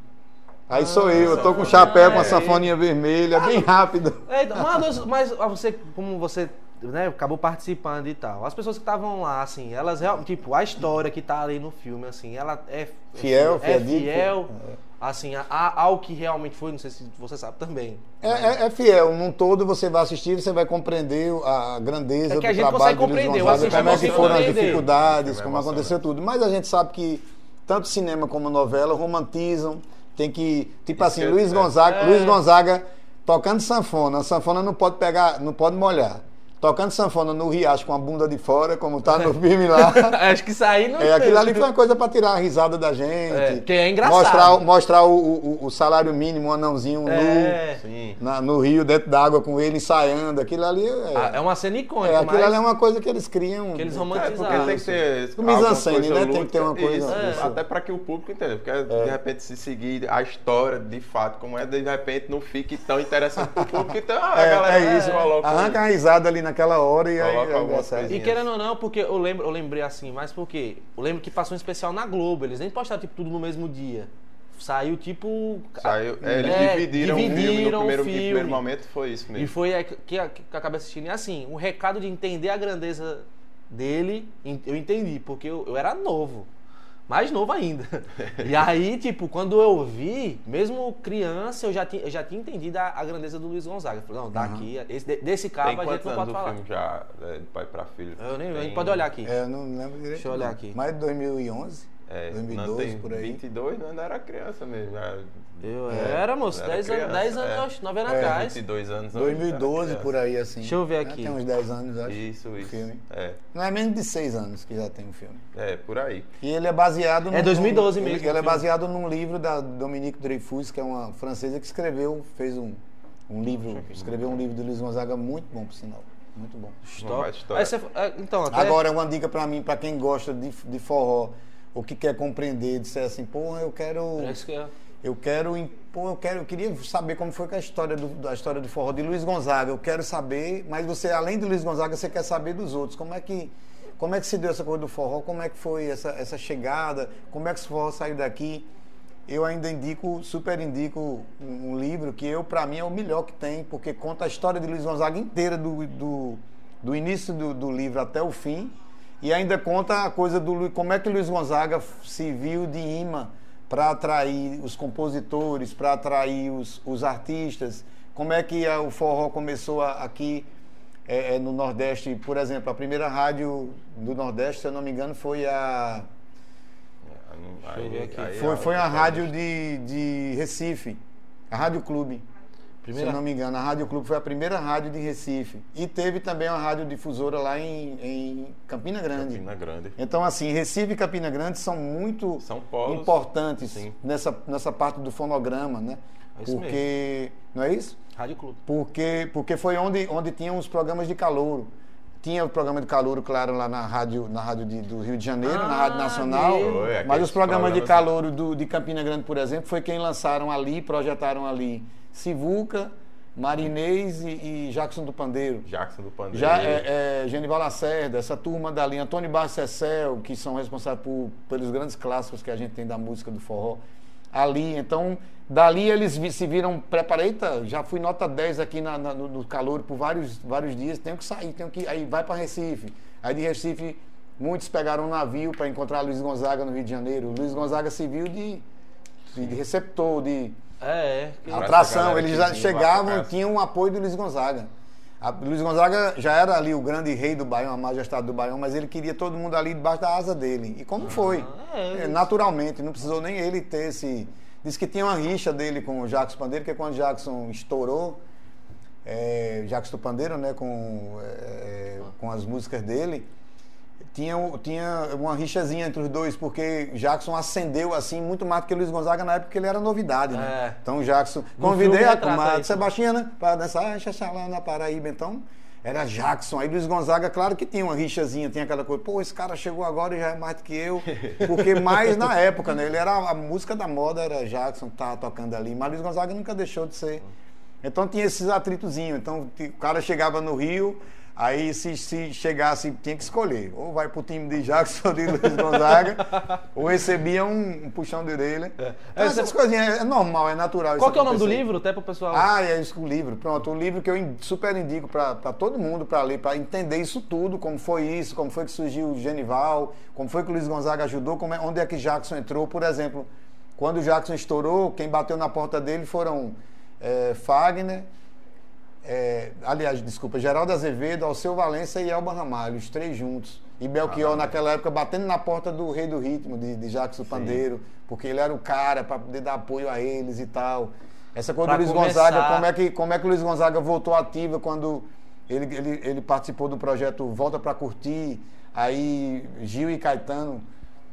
Aí sou eu, eu tô com um chapéu com a é. sanfoninha vermelha, bem rápido. É, mas, mas você, como você né, acabou participando e tal, as pessoas que estavam lá, assim, elas realmente, tipo, a história que tá ali no filme, assim, ela é Fiel, é fiel, fiel, assim, a- ao que realmente foi, não sei se você sabe também. É, é- é fiel, num todo você vai assistir, você vai compreender a grandeza É que do a gente trabalho consegue do Luiz compreender, Gonzaga, como é que foram as dificuldades, como aconteceu tudo. Mas a gente sabe que tanto cinema como novela romantizam, tem que, tipo assim, que Luiz. Gonzaga, É. Luiz Gonzaga tocando sanfona, a sanfona não pode pegar, não pode molhar. Tocando sanfona no riacho com a bunda de fora, como tá no filme lá. Acho que isso aí não É, aquilo ali foi uma coisa para tirar a risada da gente. É, que é engraçado. Mostrar, o- mostrar o, o- o salário mínimo, um anãozinho nu É, Sim. na- no rio, dentro d'água, com ele ensaiando. Aquilo ali é, Ah, é uma cena é, icônica, aquilo mas ali é uma coisa que eles criam. que eles É, romantizaram. porque tem que ter. O mise en alguma scène, coisa né? Tem lúdica, que ter uma coisa- isso, isso. Até para que o público entenda. Porque de repente, se seguir a história de fato, como é, de repente não fique tão interessante pro público. Então, a É, galera é isso. coloca. Arranca a risada ali naquela hora e aí Coloca é. E querendo ou não, porque eu lembro, eu lembrei assim, mas porque eu lembro que passou um especial na Globo, eles nem postaram tipo tudo no mesmo dia. Saiu tipo Saiu, é, eles É, dividiram, o filme. No dividiram o primeiro, filme. primeiro momento foi isso E mesmo. foi aí que, que, que eu acabei assistindo. E assim, o recado de entender a grandeza dele, eu entendi, porque eu, eu era novo. Mais novo ainda. E aí, tipo, quando eu vi, mesmo criança, eu já tinha, eu já tinha entendido a, a grandeza do Luiz Gonzaga. Eu falei, não, daqui, esse, de- desse cara Tem a gente não pode o falar. filme já, é, de pai pra filho? Eu nem, a Tem- gente pode olhar aqui. É, eu não lembro direito. Deixa eu olhar não. aqui. Mais de 2011, É, não 2012, tem por aí. 22, né? Não era criança mesmo. Era, Eu É, era, moço, era 10 anos, criança, 10 anos, é. oxe, 9 anos É, atrás. 22 anos. 2012, por aí, assim. Deixa eu ver Né? aqui. Tem uns 10 anos, acho. Isso, isso. filme. É, Não é menos de 6 anos que já tem o filme. é, por aí. E ele é baseado É 2012 ele- mesmo, Ele, é baseado num livro da Dominique Dreyfus, que é uma francesa que escreveu, fez um, um livro, escreveu um livro do Luiz Gonzaga muito bom, por sinal. Muito bom. História. Você- é, então, até, Agora, uma dica pra mim, pra quem gosta de, de forró, ou que quer compreender, disser assim, porra, eu quero. É isso que eu- Eu quero, eu quero, eu queria saber como foi a história do, da história do forró de Luiz Gonzaga. Eu quero saber, mas você além de Luiz Gonzaga, você quer saber dos outros. Como é que como é que se deu essa coisa do forró? Como é que foi essa, essa chegada? Como é que esse forró saiu daqui? Eu ainda indico, super indico um, um livro que eu para mim é o melhor que tem, porque conta a história de Luiz Gonzaga inteira do, do, do início do, do livro até o fim. E ainda conta a coisa do como é que Luiz Gonzaga se viu de imã para atrair os compositores, para atrair os, os artistas, como é que a- o forró começou a- aqui é, é, no Nordeste, por exemplo, a primeira rádio do Nordeste, se eu não me engano, foi a eu ver aqui. foi, foi a rádio de, de Recife, a Rádio Clube. Primeira- Se eu não me engano, a Rádio Clube foi a primeira rádio de Recife. E teve também uma rádio difusora lá em, em Campina Grande. Campina Grande. Então, assim, Recife e Campina Grande são muito São polos. importantes Sim. nessa, nessa parte do fonograma, né? É isso porque. Não é isso? Rádio Clube. Porque, porque foi onde, onde tinham os programas de calouro. Tinha o programa de calouro, claro, lá na rádio, na rádio de- do Rio de Janeiro, na Ah, Rádio Nacional. Foi, mas os programas de calouro do, de Campina Grande, por exemplo, foi quem lançaram ali, projetaram ali Sivuca, Marinês e, e Jackson do Pandeiro. Jackson do Pandeiro. Já é, é, Genival Lacerda, essa turma dali, Antônio Barros Cecel, que são responsáveis por, pelos grandes clássicos que a gente tem da música do forró, ali. Então, dali eles se viram, prepara, eita, já fui nota 10 aqui na, na- no, no calor por vários, vários dias, tenho que sair, tenho que aí vai para Recife. Aí de Recife, muitos pegaram um navio para encontrar Luiz Gonzaga no Rio de Janeiro. Luiz Gonzaga se viu de, de, de receptor, de É, é. Atração. Eles já chegavam e tinham o apoio do Luiz Gonzaga. A, Luiz Gonzaga já era ali o grande rei do Baião, a majestade do Baião, mas ele queria todo mundo ali debaixo da asa dele. E como foi? é. É, naturalmente, não precisou nem ele ter esse, Diz que tinha uma rixa dele com o Jackson Pandeiro, porque quando o Jackson estourou, é, Jackson Pandeiro, né, com, é, com as músicas dele, tinha, tinha uma rixazinha entre os dois, porque Jackson acendeu assim muito mais do que Luiz Gonzaga na época, que ele era novidade, né? É. Então Jackson. No Convidei a comadre isso. Sebastiana para dançar Xaxalá na Paraíba, então. Era Jackson. Aí Luiz Gonzaga, claro que tinha uma rixazinha, tinha aquela coisa, pô, esse cara chegou agora e já é mais do que eu. Porque mais na época, né? Ele era a música da moda, era Jackson, tá tocando ali. Mas Luiz Gonzaga nunca deixou de ser. Então tinha esses atritozinhos. Então o cara chegava no Rio, aí se, se chegasse, tinha que escolher. Ou vai pro time de Jackson ou de Luiz Gonzaga, ou recebia um, um puxão de orelha. Então, É, essas você- coisinhas, é normal, é natural. Qual que é o nome do livro, até pro pessoal? Ah, é isso, o livro. Pronto, o livro que eu super indico para todo mundo para ler, para entender isso tudo, como foi isso, como foi que surgiu o Genival, como foi que o Luiz Gonzaga ajudou, como é- onde é que Jackson entrou. Por exemplo, quando o Jackson estourou, quem bateu na porta dele foram é, Fagner, é, aliás, desculpa, Geraldo Azevedo, Alceu Valença e Elba Ramalho, os três juntos. E Belchior, naquela época, batendo na porta do Rei do Ritmo, de, de Jackson Pandeiro, porque ele era o cara para poder dar apoio a eles e tal. Essa coisa Pra do Luiz começar. Gonzaga, como é, que, como é que o Luiz Gonzaga voltou ativa quando ele, ele, ele participou do projeto Volta para Curtir, aí Gil e Caetano,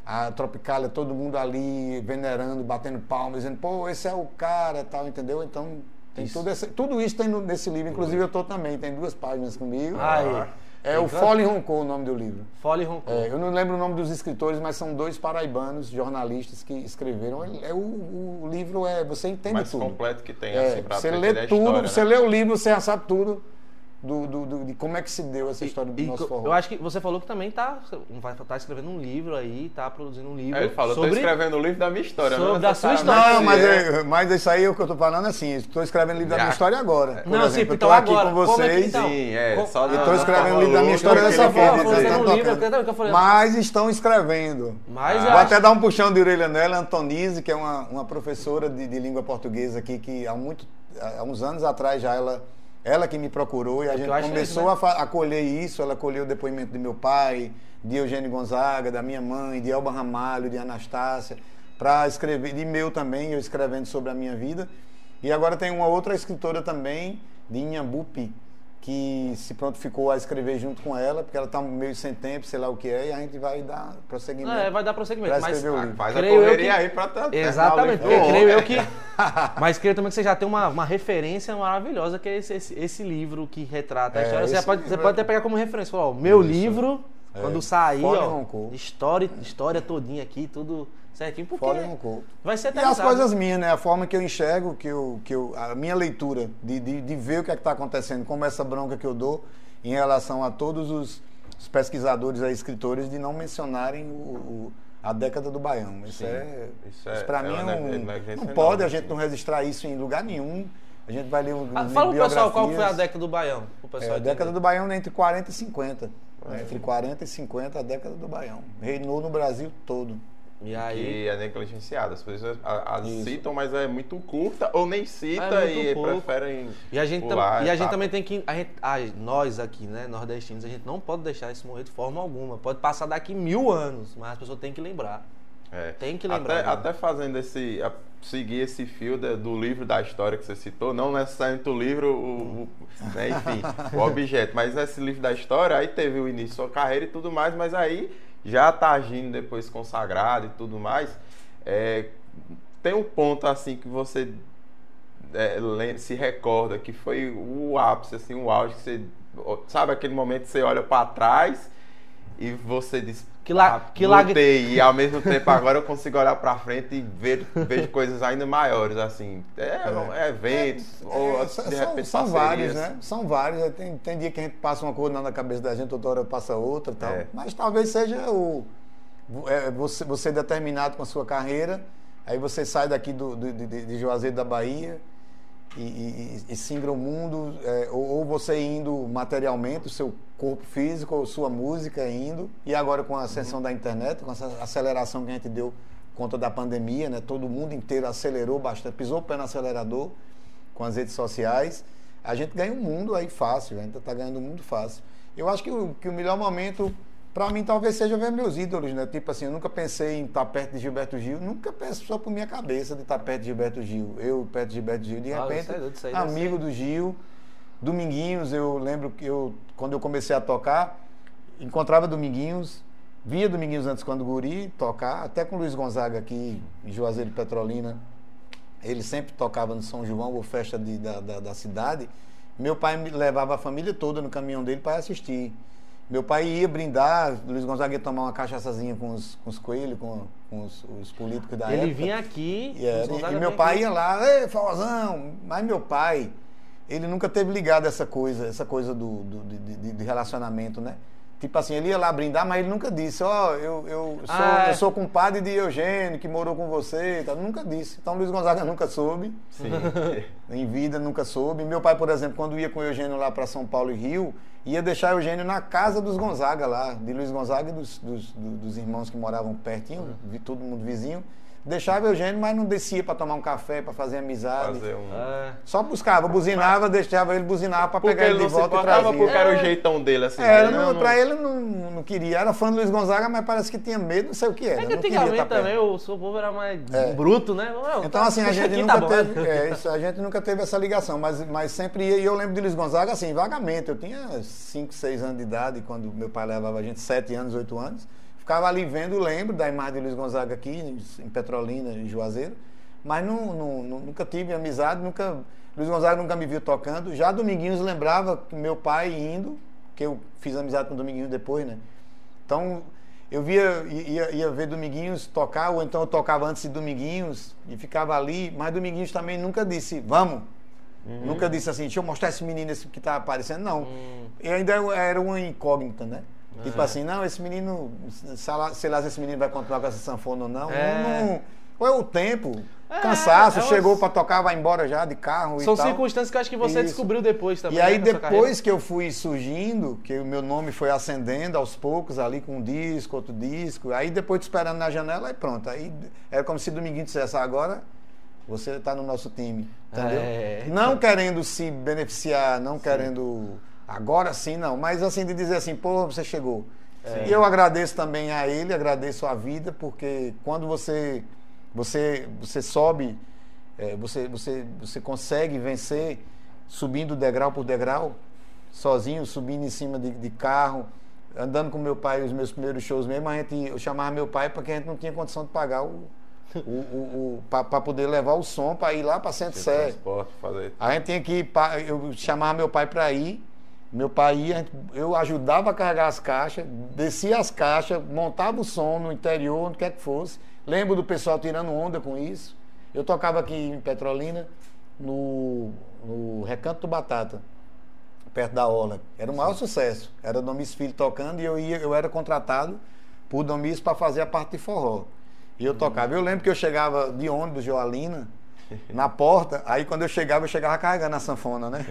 a Tropicália, todo mundo ali venerando, batendo palmas, dizendo, pô, esse é o cara tal, entendeu? Então, tem Isso. tudo, esse- tudo isso tem no- nesse livro, inclusive eu tô também, tem duas páginas comigo. Aí. É o Então- Fole Roncou o nome do livro. Fole Roncou. É, eu não lembro o nome dos escritores, mas são dois paraibanos, jornalistas que escreveram. É, o, o livro é, você entende mais tudo. completo que tem, É, assim, pra você lê tudo, história, você né? lê o livro, você já sabe tudo do, do- do- de como é que se deu essa história do E nosso forró. eu acho que você falou que também tá, vai tá escrevendo um livro aí, tá produzindo um livro É, ele falou, sobre tô escrevendo o livro da minha história. sobre não da sua necessariamente Não, mas, é- é, mas isso aí é o que eu tô falando assim. Estou escrevendo livro da minha história agora. Por Não, exemplo, sim, eu tô então aqui agora, com é que vocês. então? Sim, é. Só E tô escrevendo o livro da minha história dessa forma, um falei- Mas estão escrevendo. Mas Vou até dar um puxão de orelha nela, Antonise, que é uma, uma professora de, de língua portuguesa aqui, que há, muito, há uns anos atrás já ela, ela que me procurou e a que gente acho começou isso, né? a, fa- a colher isso. Ela colheu o depoimento de meu pai, de Eugênio Gonzaga, da minha mãe, de Elba Ramalho, de Anastácia, para escrever, de meu também, eu escrevendo sobre a minha vida. E agora tem uma outra escritora também, de Inhambupi, que se prontificou a escrever junto com ela, porque ela está meio sem tempo, sei lá o que é, e a gente vai dar prosseguimento. É, vai dar prosseguimento. Pra Mas escrever o Ah, livro. faz a correria que- aí pra tá- terminar o Exatamente, porque creio eu que. Mas creio também que você já tem uma, uma referência maravilhosa, que é esse, esse, esse livro que retrata a É, história. Você pode, você pode é- até pegar como referência. Falar, ó, meu Isso. livro, É. quando sair, ó, história, história todinha aqui, tudo certinho, porque Fole Roncou. vai ser E as eternizado. coisas minhas, né? A forma que eu enxergo, que eu, que eu, a minha leitura, de, de, de ver o que é está acontecendo, como essa bronca que eu dou em relação a todos os, os pesquisadores, aí, escritores, de não mencionarem o, o- a década do Baião. Isso Sim, é, isso isso é- para é mim uma é um, não enorme, pode a gente não registrar isso em lugar nenhum. A gente vai ler um Ah, fala pro pessoal qual foi a década do Baião. É, a década do Baião é entre 40 e 50. né? Entre 40 e 50, a década do Baião. Reinou no Brasil todo. E aí. Que é negligenciada. As pessoas a- Isso. citam, mas é muito curta, ou nem cita É e pouco. preferem. E a gente, pular e a gente também tem que. A gente, ah, nós aqui, né, nordestinos, a gente não pode deixar isso morrer de forma alguma. Pode passar daqui mil anos, mas as pessoas têm que lembrar. É. Tem que lembrar, Até, né? até fazendo esse. a- seguir esse fio da- do livro da história que você citou, não necessariamente o livro, o, o- né, enfim, o objeto, mas esse livro da história, aí teve o início da sua carreira e tudo mais, mas aí já tá agindo depois consagrado e tudo mais. é, tem um ponto assim que você é, se recorda que foi o ápice, assim, o auge que você. Sabe aquele momento que você olha para trás e você diz. Que la- "Ah, que lag- lutei", E ao mesmo tempo agora eu consigo olhar para frente e ver, vejo coisas ainda maiores, assim. É, é eventos, ou É, de são, repente são vários, né? São vários. Tem, tem dia que a gente passa uma coisa na cabeça da gente, outra hora passa outra e tal. É. Mas talvez seja o. é, você, você determinado com a sua carreira, aí você sai daqui do, do- de, de Juazeiro da Bahia e, e, e singra o mundo, é, ou, ou você indo materialmente, o seu corpo físico, ou sua música indo, e agora com a ascensão da internet, com essa aceleração que a gente deu conta da pandemia, né? Todo mundo inteiro acelerou bastante, pisou o pé no acelerador com as redes sociais. A gente ganha um mundo aí fácil, a gente está ganhando um mundo fácil. Eu acho que o, que o melhor momento Pra mim, talvez seja ver meus ídolos, né? Tipo assim, eu nunca pensei em estar perto de Gilberto Gil, nunca penso só por minha cabeça de estar perto de Gilberto Gil. Eu perto de Gilberto Gil, de Ah, repente, aí, deve amigo do Gil. Dominguinhos, eu lembro que eu, quando eu comecei a tocar, encontrava Dominguinhos, via Dominguinhos antes quando guri tocar, até com o Luiz Gonzaga aqui em Juazeiro de Petrolina. Ele sempre tocava no São João, ou festa de- da, da, da cidade. Meu pai me levava a família toda no caminhão dele para assistir. Meu pai ia brindar, Luiz Gonzaga ia tomar uma cachaçazinha com os, com os coelhos, com, com os, os políticos da Ele época. vinha aqui. E, era- Gonzaga e meu pai aqui. ia lá, ei! Mas meu pai, ele nunca teve ligado a essa coisa, essa coisa do, do- de, de- de relacionamento, né? Tipo assim, ele ia lá brindar, mas ele nunca disse, ó, eu, eu, sou, Ah, é. eu sou compadre de Eugênio, que morou com você, e tal. nunca disse. Então Luiz Gonzaga nunca soube, Sim. em vida nunca soube. Meu pai, por exemplo, quando ia com o Eugênio lá para São Paulo e Rio, ia deixar Eugênio na casa dos Gonzaga lá, de Luiz Gonzaga e dos, dos, do- dos irmãos que moravam pertinho, vi- todo mundo vizinho. Deixava Eugênio, mas não descia para tomar um café, para fazer amizade. Fazer um. É. Só buscava, buzinava, deixava ele buzinar para pegar ele ele de não volta e trazia. porque era o jeitão dele, assim. Era, né? não, pra ele não, não queria. Era fã do Luiz Gonzaga, mas parece que tinha medo, não sei o que era. É que não queria antigamente tá perto. também o seu povo era mais É. bruto, né? Não, Então, assim, a gente aqui, nunca tá teve. é, isso, a gente nunca teve essa ligação, mas, mas sempre ia. E eu lembro de Luiz Gonzaga, assim, vagamente. Eu tinha 5, 6 anos de idade, quando meu pai levava a gente, 7 anos, 8 anos. Ficava ali vendo, lembro da imagem de Luiz Gonzaga aqui, em Petrolina, em Juazeiro. Mas não, não- nunca tive amizade, nunca. Luiz Gonzaga nunca me viu tocando. Já Dominguinhos lembrava meu pai indo, que eu fiz amizade com o Dominguinhos depois, né? Então, eu via, ia, ia ver Dominguinhos tocar, ou então eu tocava antes de Dominguinhos e ficava ali, mas Dominguinhos também nunca disse, vamos. Nunca disse assim, deixa eu mostrar esse menino esse que tá aparecendo. Não. E ainda era uma incógnita, né? Tipo assim, não, esse menino, sei lá, se esse menino vai continuar com essa sanfona ou não. É. Não, não. Ou é o tempo, É, cansaço, é chegou pra tocar, vai embora já de carro São e tal. circunstâncias que eu acho que você Isso. descobriu depois também. E aí né, depois que eu fui surgindo, que o meu nome foi ascendendo aos poucos ali com um disco, outro disco, aí depois te esperando na janela e pronto. Aí era como se Dominguinho dissesse, "Ah, agora você está no nosso time, entendeu? É. Não querendo se beneficiar, não querendo agora sim não, mas assim de dizer assim, pô, você chegou. E eu agradeço também a ele, agradeço a vida, porque quando você você você sobe, é, você você você consegue vencer subindo degrau por degrau, sozinho, subindo em cima de, de carro, andando com meu pai os meus primeiros shows mesmo, a gente, eu chamava meu pai porque a gente não tinha condição de pagar o, o, o, para poder levar o som para ir lá para Centro Sé. A gente tinha que ir, eu chamava meu pai para ir, meu pai ia, eu ajudava a carregar as caixas, descia as caixas, montava o som no interior, onde quer que fosse. Lembro do pessoal tirando onda com isso. Eu tocava aqui em Petrolina, no, no Recanto do Batata, perto da Ola. Era o maior sucesso. Era Domis Filho tocando e eu, ia, eu era contratado por Domis para fazer a parte de forró. E eu tocava. Eu lembro que eu chegava de ônibus, Joalina, na porta, aí quando eu chegava, eu chegava carregando a sanfona, né?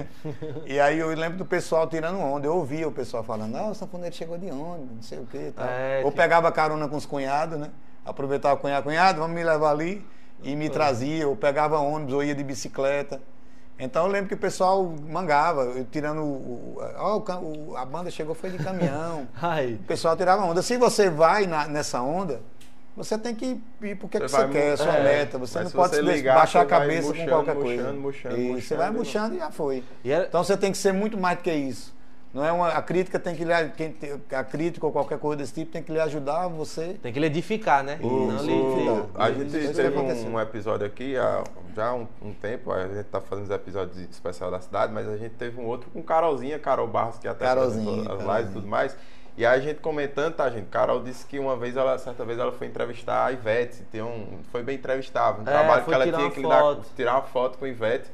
E aí eu lembro do pessoal tirando onda, eu ouvia o pessoal falando, não, o sanfoneiro chegou de ônibus, não sei o que e tal. É, Ou pegava carona com os cunhados, né? Aproveitava o cunhado, cunhado, vamos me levar ali, e me trazia, ou pegava ônibus, ou ia de bicicleta. Então eu lembro que o pessoal mangava, eu tirando o. o- o a banda chegou, foi de caminhão. O pessoal tirava onda. Se você vai na- nessa onda, você tem que ir porque que Você você quer, sua é, meta. Você não pode você ligar, baixar a cabeça murchando, com qualquer coisa. murchando, murchando, e você vai murchando, murchando e já foi. E era- Então você tem que ser muito mais do que isso. Não é uma, a crítica tem que lhe, quem te- a crítica ou qualquer coisa desse tipo tem que lhe ajudar você. Tem que lhe edificar, né? O- Não lhe- o- a Isso gente teve um, um episódio aqui há já um, um tempo, a gente tá fazendo os episódios especial da cidade, mas a gente teve um outro com Carolzinha, Carol Barros, que até Carolzinha, as lives Carolzinha. e tudo mais. E aí a gente comentando, tá, gente? Carol disse que uma vez, ela, certa vez, ela foi entrevistar a Ivete. Tem um, foi bem entrevistável. Um É, trabalho que ela tinha que lidar- tirar uma foto com a Ivete.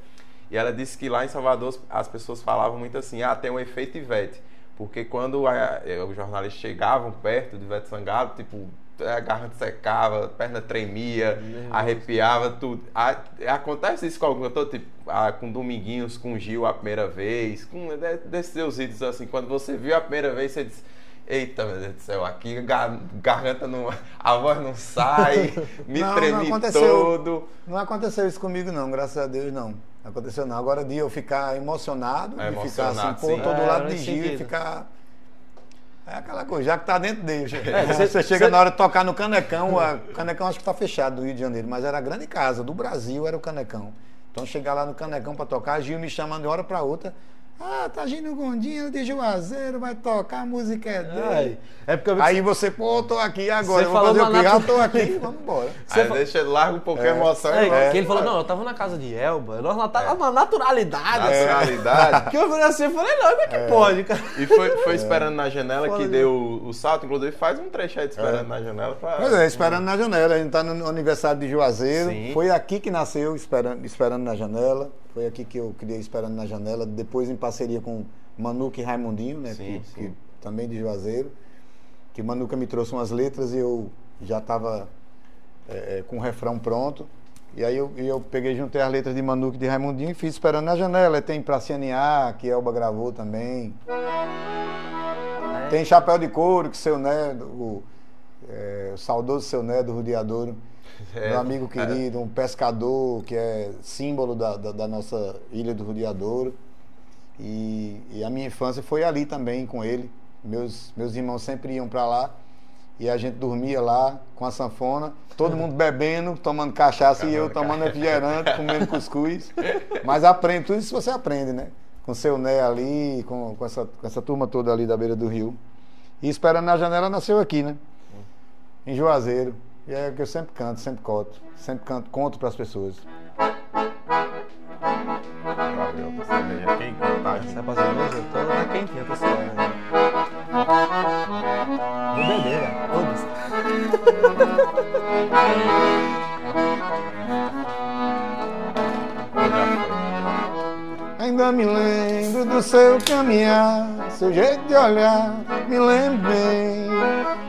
E ela disse que lá em Salvador as pessoas falavam muito assim: ah, tem um efeito Ivete. Porque quando a- eh, os jornalistas chegavam perto de Ivete Sangalo, tipo, a garganta secava, a perna tremia, arrepiava, tudo. A- acontece isso com algum cantor, tipo, ah, com Dominguinhos, com Gil a primeira vez, com de- desses seus ídolos assim, quando você viu a primeira vez, você disse. Eita, meu Deus do céu, aqui a gar- garganta não. A voz não sai, me Não, não tremi aconteceu. todo. Não aconteceu isso comigo, não, graças a Deus, não. Aconteceu não. Agora de eu ficar emocionado, É, de ficar assim, emocionado, pô, sim. todo É, lado de Gil e ficar. É aquela coisa, já que tá dentro dele. É, você, cê- chega cê- na hora de tocar no Canecão, a- o Canecão acho que tá fechado do Rio de Janeiro, mas era a grande casa, do Brasil era o Canecão. Então chegar lá no Canecão pra tocar, Gil me chamando de hora pra outra. Ah, tá Gino Gondinho de Juazeiro, vai tocar, a música é dele. É porque Aí você, pô, eu tô aqui agora, vou fazer falou o quê? natu- tô aqui, vamos embora. Aí fa- deixa, larga um pouco a emoção É, e vai. que ele falou, não, eu tava na casa de Elba, nós lá tava na naturalidade. assim. Naturalidade. Que eu falei assim, eu falei, não, como é que pode, cara? E foi, foi esperando na janela que Foda. deu o, o salto. Inclusive, faz um trecho aí de esperando na janela. Pra... Pois é, esperando na janela. A gente tá no aniversário de Juazeiro. Sim. Foi aqui que nasceu esperando, esperando na janela. Foi aqui que eu criei Esperando na Janela. Depois em parceria com Manuca e Raimundinho, né? Sim, que, sim. que também de Juazeiro. Que Manuca me trouxe umas letras e eu já estava com o refrão pronto. E aí eu, eu peguei, juntei as letras de Manuca e de Raimundinho e fiz Esperando na Janela. Tem Pra Aninhar, que Elba gravou também. Tem Chapéu de Couro, que seu Nedo, o, é, o saudoso seu Nedo Rodeadouro, É, meu amigo querido, um pescador que é símbolo da, da, da nossa ilha do Rodeadouro. E, e a minha infância foi ali também com ele. Meus, meus irmãos sempre iam para lá e a gente dormia lá com a sanfona, todo mundo bebendo, tomando cachaça e eu tomando refrigerante, comendo cuscuz. Mas aprende, tudo isso você aprende, né? Com seu Né ali, com, com, essa, com essa turma toda ali da beira do rio. E Esperando na Janela nasceu aqui, né? Em Juazeiro. E é o que eu sempre canto, sempre conto. Sempre canto, conto para as pessoas. Pra você Quem Você vai fazer hoje? Eu né? Ainda me lembro do seu caminhar, seu jeito de olhar, me lembro bem.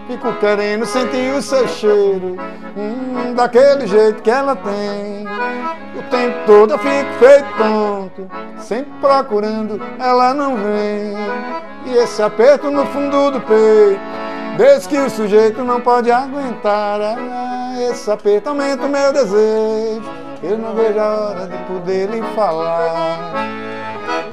Fico querendo sentir o seu cheiro, hum, daquele jeito que ela tem. O tempo todo eu fico feito tonto, sempre procurando, ela não vem. E esse aperto no fundo do peito, desde que o sujeito não pode aguentar. Ah, esse aperto aumenta o meu desejo, eu não vejo a hora de poder lhe falar.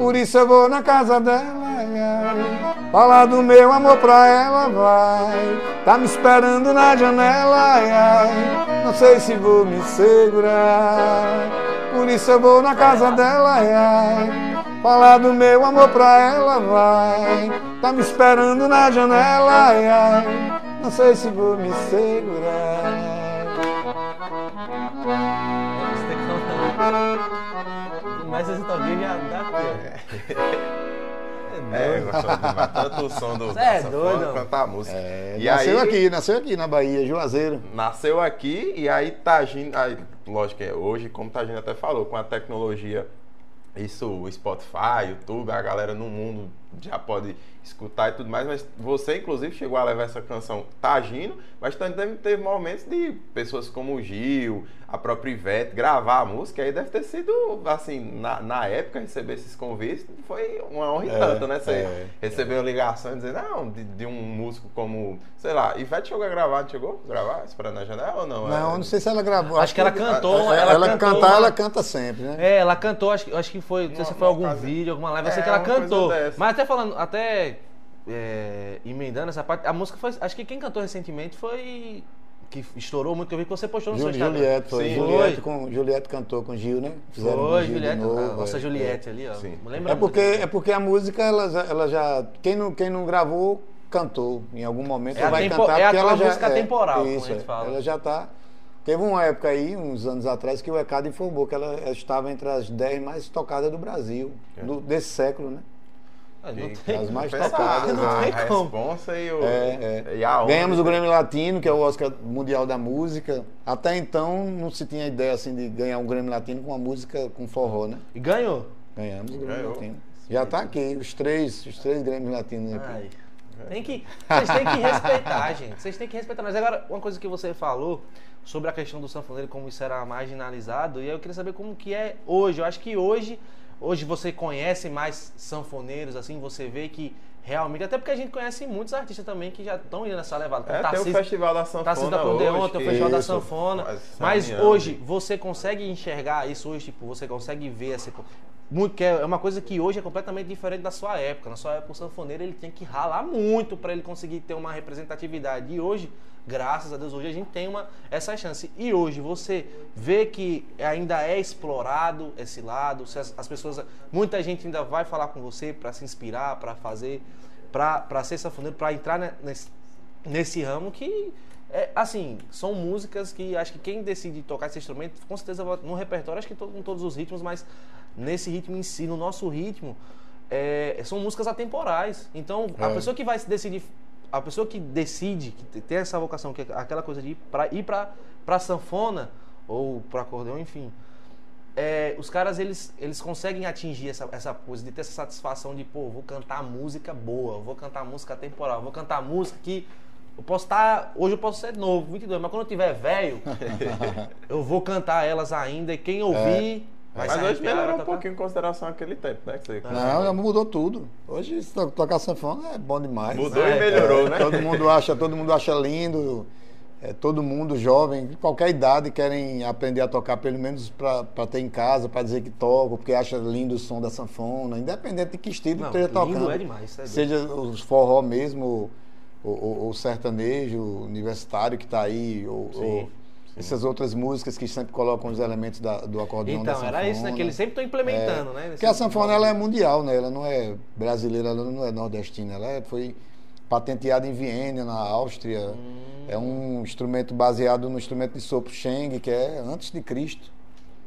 Por isso eu vou na casa dela, ai, ai. falar do meu amor pra ela, vai. Tá me esperando na janela, ai, ai. não sei se vou me segurar. Por isso eu vou na casa dela, ai, ai. falar do meu amor pra ela, vai. Tá me esperando na janela, ai, não sei se vou me segurar. Você tem que. Mas esse talvez já. É, gostou demais. Tanto o som do Cê é doido. quanto a música. É, e nasceu aí, aqui, nasceu aqui na Bahia, Juazeiro. Nasceu aqui e aí Tagino, aí, lógico que é hoje, como Tagino até falou, com a tecnologia, isso, o Spotify, YouTube, a galera no mundo já pode escutar e tudo mais, mas você inclusive chegou a levar essa canção Tagino, mas também teve, teve momentos de pessoas como o Gil, a própria Ivete, gravar a música, aí deve ter sido, assim, na, na época, receber esses convites, foi uma honra e É, tanto, né? Você é. recebeu uma ligação dizendo, não, de, de um músico como, sei lá, Ivete chegou a gravar, não chegou? a Gravar, esperando na janela ou não? Não, É- não sei se ela gravou. Acho que ela cantou, Ela, ela cantou cantar, ela canta sempre, né? É, ela cantou, acho, que- acho que foi, não sei se Uma- foi algum ocasião. vídeo, alguma live, eu sei É, que ela cantou. Mas até falando, até é, emendando essa parte, a música foi, acho que quem cantou recentemente foi, que estourou muito, que eu vi que você postou no seu Juli- Instagram. Juliette, foi. Sim. Juliette, com, Juliette cantou com Gil, né? Fizeram Foi, Gil Juliette, novo, a nossa é, Juliette ali, ó. Sim. Lembra É porque, muito. é porque a música, ela, ela já. Quem não, quem não gravou, cantou. Em algum momento É ela vai tempo- cantar, é a porque ela já. música temporal, como isso, a gente é. fala. Ela já tá. Teve uma época aí, uns anos atrás, que o ECAD informou que ela estava entre as 10 mais tocadas do Brasil, É. do- desse século, né? Ah, não tem- As mais a não tem como. responsa e, o, É, é. e a honra Ganhamos o Grêmio Latino, que é o Oscar Mundial da Música. Até então não se tinha ideia assim de ganhar um Grêmio Latino com uma música com forró, né? E ganhou. Ganhamos o Grêmio Ganhou. Latino. Já tá aqui, os três, os três Grêmios Latinos aqui. Ai. Tem que, vocês têm que respeitar, gente. Vocês têm que respeitar. Mas agora, uma coisa que você falou sobre a questão do sanfoneiro, como isso era marginalizado, e eu queria saber como que é hoje. Eu acho que hoje, hoje você conhece mais sanfoneiros, assim, você vê que realmente, até porque a gente conhece muitos artistas também que já estão indo nessa levada. como É, tem o Festival da Sanfona Tarcísio da Condeon, tem o Festival da Isso. Sanfona. Mas, Mas hoje, você consegue enxergar isso hoje, tipo, você consegue ver essa. Muito, que é uma coisa que hoje é completamente diferente da sua época. Na sua época, o sanfoneiro ele tinha que ralar muito para ele conseguir ter uma representatividade. E hoje, graças a Deus, hoje a gente tem uma, essa chance. E hoje você vê que ainda é explorado esse lado. As, as pessoas, muita gente ainda vai falar com você para se inspirar, para fazer, para ser sanfoneiro, para entrar nesse, nesse ramo que é, assim, são músicas que acho que quem decide tocar esse instrumento, com certeza no repertório, acho que todo, com todos os ritmos, mas nesse ritmo em si, no nosso ritmo, é, são músicas atemporais. Então, é. a pessoa que vai se decidir, a pessoa que decide, que tem essa vocação, que é aquela coisa de ir para ir para sanfona ou para acordeão, enfim, é, os caras eles, eles conseguem atingir essa, essa coisa de ter essa satisfação de, pô, vou cantar música boa, vou cantar música atemporal, vou cantar música que eu posso estar. Tá, hoje eu posso ser novo, 22, mas quando eu tiver velho, eu vou cantar elas ainda e quem ouvir. É. Vai mas hoje melhorou um pouquinho em consideração aquele tempo, né? Que você... Não, mudou tudo. Hoje tocar sanfona é bom demais. Mudou é, e melhorou, é, né? Todo mundo acha, todo mundo acha lindo. É, todo mundo jovem, de qualquer idade, querem aprender a tocar, pelo menos para ter em casa, para dizer que toca, porque acha lindo o som da sanfona, independente de que estilo esteja tocando. É demais, é seja os forró mesmo, o, o, sertanejo universitário que está aí, ou, sim, sim. essas outras músicas que sempre colocam os elementos da, do acordeão então, da era isso, né? Que eles sempre estão implementando, é, né? Porque a sanfona ela é mundial, né? Ela não é brasileira, ela não é nordestina, ela é, foi patenteada em Viena, na Áustria. Hum. É um instrumento baseado no instrumento de sopro Sheng, que é antes de Cristo.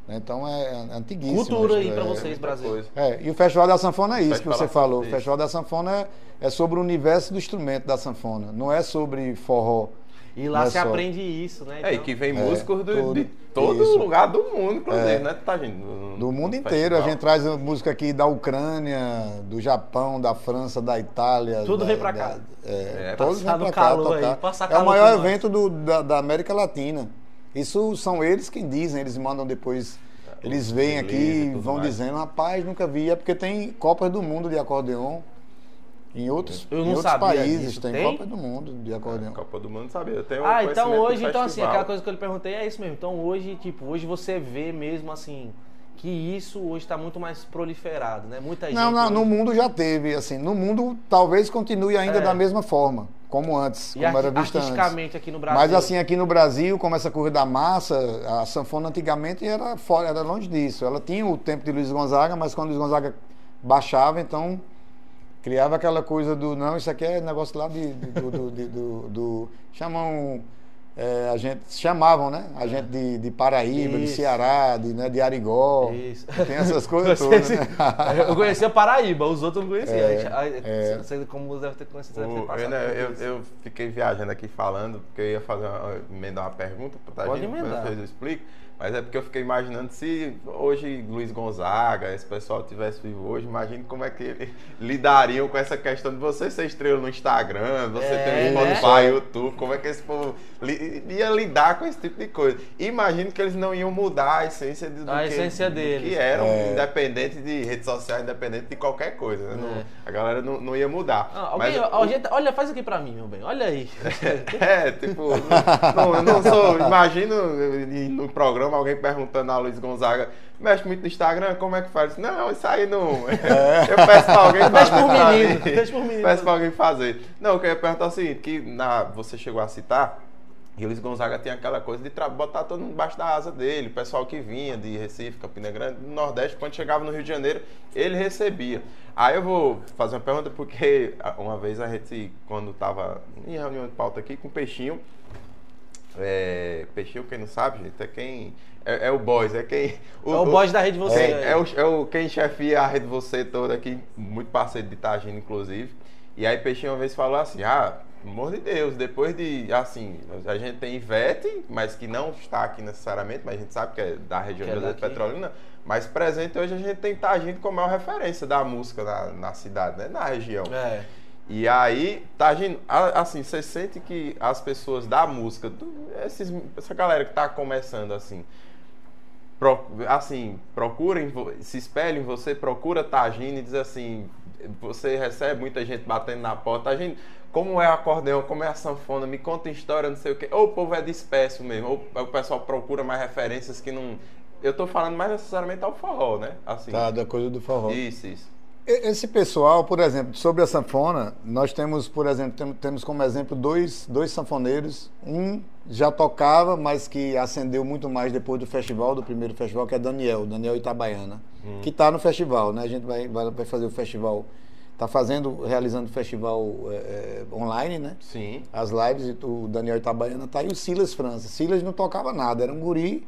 Então é antiguíssimo. Cultura aí para vocês, Brasil. É, e o Festival da Sanfona é isso que você falou. O Festival da Sanfona é, é, sobre o universo do instrumento da sanfona, não é sobre forró. E lá é se só. aprende isso, né? Então... É, e que vem é, músicos do, de todo isso. lugar do mundo, inclusive, é. né? Tá, gente, no, do mundo inteiro. Festival. A gente traz música aqui da Ucrânia, do Japão, da França, da Itália. Tudo da, vem pra cá. Da, é, é todos vêm pra cá tocar. Aí, é o maior evento do, da, da América Latina. Isso são eles quem dizem, eles mandam depois eles vêm aqui e vão mais. dizendo, rapaz, nunca vi. É porque tem Copas do Mundo de acordeon em outros, em outros países. Tem, tem, Copa do Mundo de acordeon. É, Copa do Mundo, sabia. Tem um ah, então hoje, então assim, aquela coisa que eu lhe perguntei é isso mesmo. Então hoje, tipo, hoje você vê mesmo assim que isso hoje está muito mais proliferado, né? Muita gente. Não, não, no mundo já teve, assim. No mundo talvez continue ainda é. da mesma forma como antes, e como era visto antes. aqui no Brasil. Mas assim, aqui no Brasil, como essa corrida da massa, a sanfona antigamente era fora, era longe disso. Ela tinha o tempo de Luiz Gonzaga, mas quando Luiz Gonzaga baixava, então criava aquela coisa do não, isso aqui é negócio lá de, do, do, do, do, do chamam é, a gente chamavam, né? A gente de, de Paraíba, Isso. de Ceará, de, né, de Arigó. Isso. Tem essas coisas todas. Né? eu conhecia Paraíba, os outros eu não conhecia. É, é. Não sei como deve ter conhecido. Deve ter passado eu, eu, eu, fiquei viajando aqui falando, porque eu ia fazer uma, emendar uma pergunta para a gente, depois eu explico. Mas é porque eu fiquei imaginando se hoje Luiz Gonzaga, esse pessoal tivesse vivo hoje, imagine como é que eles lidariam com essa questão de você ser estrela no Instagram, você é, ter um Spotify, né? YouTube, como é que esse povo ia lidar com esse tipo de coisa. Imagino que eles não iam mudar a essência do, a que, essência do deles. que eram, é. independente de rede social, independente de qualquer coisa. Né? Não, é. a galera não, não ia mudar. Ah, alguém, Mas, olha, faz aqui pra mim, meu bem, olha aí. é, tipo, não, não sou, imagino no programa alguém perguntando a Luiz Gonzaga, mexe muito no Instagram, como é que faz? Não, isso aí não. É. Eu peço pra alguém fazer. Deixa por menino, deixa por menino. Peço pra alguém fazer. Não, eu queria perguntar é o seguinte, que na, você chegou a citar, e o Luiz Gonzaga tem aquela coisa de botar todo mundo embaixo da asa dele, o pessoal que vinha de Recife, Campina Grande, do Nordeste, quando chegava no Rio de Janeiro, ele recebia. Aí eu vou fazer uma pergunta, porque uma vez a gente, quando estava em reunião de pauta aqui com o Peixinho, é, Peixinho, quem não sabe, gente, é quem. É, é o boss, é quem. O, é o boss da rede você. É, é, o, é o quem chefia a rede você toda aqui, muito parceiro de Tagino, inclusive. E aí Peixinho uma vez falou assim: ah, pelo amor de Deus, depois de. Assim, a gente tem Ivete, mas que não está aqui necessariamente, mas a gente sabe que é da região é da Petrolina. Mas presente hoje a gente tem Tagino como a maior referência da música na, na cidade, né? Na região. É. E aí, tá agindo, assim, você sente que as pessoas da música, esses, essa galera que tá começando assim, pro, assim, procurem, se espelhem em você, procura Tagine e diz assim, você recebe muita gente batendo na porta, Tagine, como é o acordeão, como é a sanfona, me conta história, não sei o quê. Ou o povo é disperso mesmo, ou o pessoal procura mais referências que não eu tô falando mais necessariamente ao forró, né? Assim. Tá, da coisa do forró. Isso, isso. Esse pessoal, por exemplo, sobre a sanfona, nós temos, por exemplo, temos, como exemplo dois, dois sanfoneiros. Um já tocava, mas que acendeu muito mais depois do festival, do primeiro festival, que é Daniel, Daniel Itabaiana, que está no festival, né? A gente vai, vai fazer o festival, está fazendo, realizando o festival é, online, né? Sim. as lives, e o Daniel Itabaiana tá aí, o Silas França. Silas não tocava nada, era um guri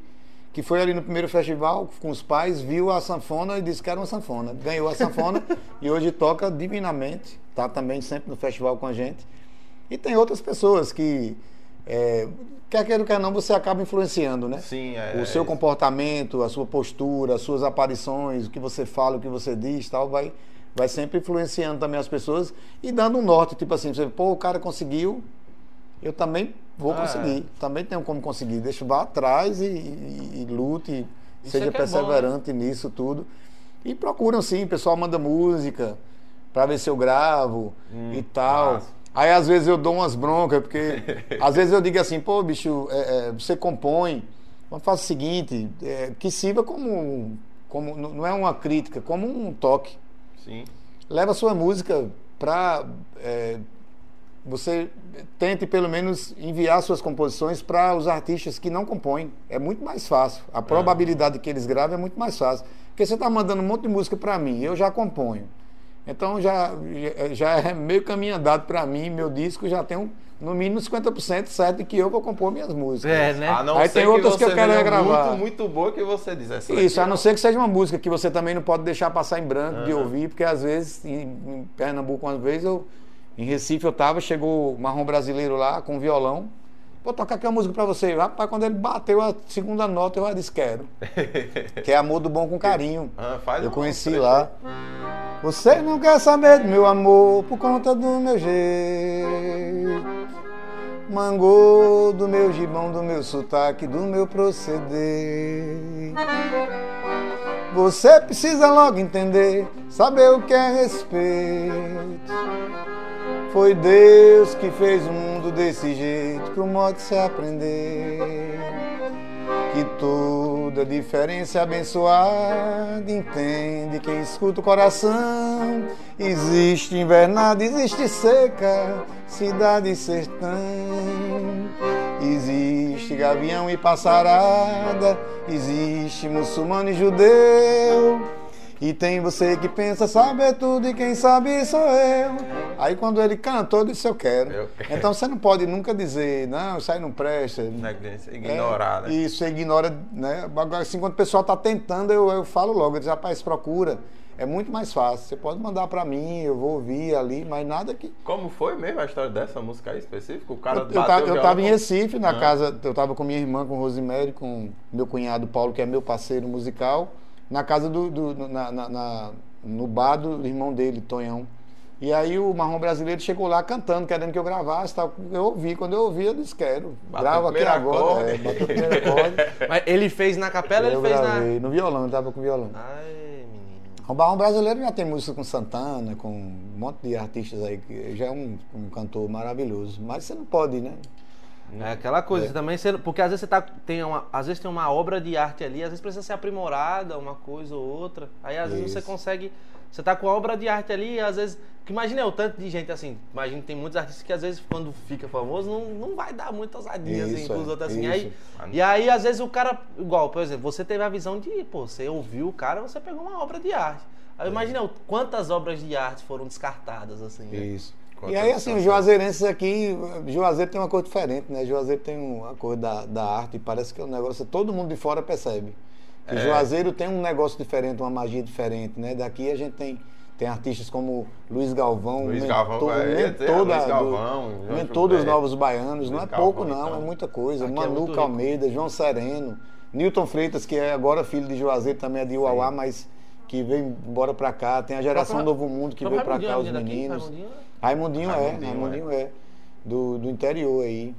que foi ali no primeiro festival com os pais, viu a sanfona e disse que era uma sanfona. Ganhou a sanfona e hoje toca divinamente, tá também sempre no festival com a gente. E tem outras pessoas que, é, quer queira, quer não, você acaba influenciando, né? Sim, é. o seu é- comportamento, a sua postura, as suas aparições, o que você fala, o que você diz, tal, vai, vai sempre influenciando também as pessoas e dando um norte, tipo assim, você, pô, o cara conseguiu, eu também vou Ah, conseguir, também tenho como conseguir. Deixa vá atrás e, e- e lute, Isso seja é é bom, perseverante nisso tudo. E procuram sim, o pessoal manda música para ver se eu gravo e tal. Hum. Aí às vezes eu dou umas broncas, porque às vezes eu digo assim, pô, bicho, é, é, você compõe, vamos fazer o seguinte, é, que sirva como, como. Não é uma crítica, como um toque. Sim. Leva a sua música para. você tente pelo menos enviar suas composições para os artistas que não compõem. É muito mais fácil. A probabilidade que eles gravem é muito mais fácil. Porque você está mandando um monte de música para mim, eu já componho. Então já, já é meio caminho andado para mim, meu disco já tem um, no mínimo 50% certo de que eu vou compor minhas músicas. É, né? A não Aí tem outras que eu quero regravar. Muito, muito boa que você diz. Essa Isso, a não ser que seja uma música que você também não pode deixar passar em branco de Aham. ouvir, porque às vezes em, em Pernambuco, uma vez eu em Recife eu tava, chegou o marrom brasileiro lá com violão. Vou tocar aqui uma música pra você. Rapaz, quando ele bateu a segunda nota, eu já disse quero. que é amor do bom com carinho. Ah, Eu conheci lá. Você não quer saber do meu amor por conta do meu jeito. Mangô do meu gibão, do meu sotaque, do meu proceder. Você precisa logo entender, saber o que é respeito. Foi Deus que fez o mundo desse jeito, pro modo de se aprender. Que toda diferença é abençoada, entende quem escuta o coração. Existe invernada, existe seca, cidade e sertão. Existe gavião e passarada, existe muçulmano e judeu. E tem você que pensa saber tudo e quem sabe sou eu. Aí quando ele cantou, eu disse eu quero. Eu quero. Então você não pode nunca dizer, não, isso aí não presta. Negligência, Ignorar, É, né? Isso, você ignora, né? Agora, assim, quando o pessoal está tentando, eu, eu falo logo, eu digo, rapaz, procura. É muito mais fácil. Você pode mandar para mim, eu vou ouvir ali, mas nada que. Como foi mesmo a história dessa música aí específica? O cara Eu, eu, bateu tava, eu tava em Recife, na Ah. casa, eu tava com minha irmã, com Rosemary, com meu cunhado Paulo, que é meu parceiro musical, na casa do. do- na, na- na- no bar do irmão dele, Tonhão. E aí o Marrom Brasileiro chegou lá cantando, querendo que eu gravasse. Tal. Eu ouvi, quando eu ouvi, eu disse, quero. Grava aqui agora. É, bateu. Mas ele fez na capela, eu ele fez gravei no violão, eu tava com violão. na. Ai, menino. O Barrão Brasileiro já tem música com Santana, com um monte de artistas aí, que já é um, um cantor maravilhoso. Mas você não pode, né? É aquela coisa também, você- porque às vezes você tá, tem uma, às vezes tem uma obra de arte ali, às vezes precisa ser aprimorada, uma coisa ou outra. Aí às vezes você Isso. consegue, você tá com a obra de arte ali, e às vezes, que imagina é o tanto de gente assim, imagina tem muitos artistas que às vezes quando fica famoso não, não vai dar muita ousadinha assim Isso, com os é, outros assim. isso. Aí, e aí às vezes o cara, igual, por exemplo, você teve a visão de, pô, você ouviu o cara, você pegou uma obra de arte. Aí imagina o- quantas obras de arte foram descartadas assim. né? E aí, assim, os juazeirenses aqui, Juazeiro tem uma cor diferente, né? Juazeiro tem uma coisa da, da arte, parece que é um negócio, todo mundo de fora percebe. Que É. Juazeiro tem um negócio diferente, uma magia diferente, né? Daqui a gente tem, tem artistas como Luiz Galvão, Luiz mentor, Galvão, é, ia dizer, mentor, Luiz da- Galvão, do, João mentor dos Gilberto, novos baianos, não é Luiz pouco Galvão, não, então. é muita coisa. Aqui é muito Manuca rico. Almeida, João Sereno, Newton Freitas, que é agora filho de Juazeiro, também é de Uauá, mas que veio embora pra cá. Tem a geração Próprio- Novo Mundo que veio pra cá, os Raimundinho, daqui, meninos. Raimundinho, Raimundinho, Raimundinho, é, Raimundinho é. Do, do interior aí.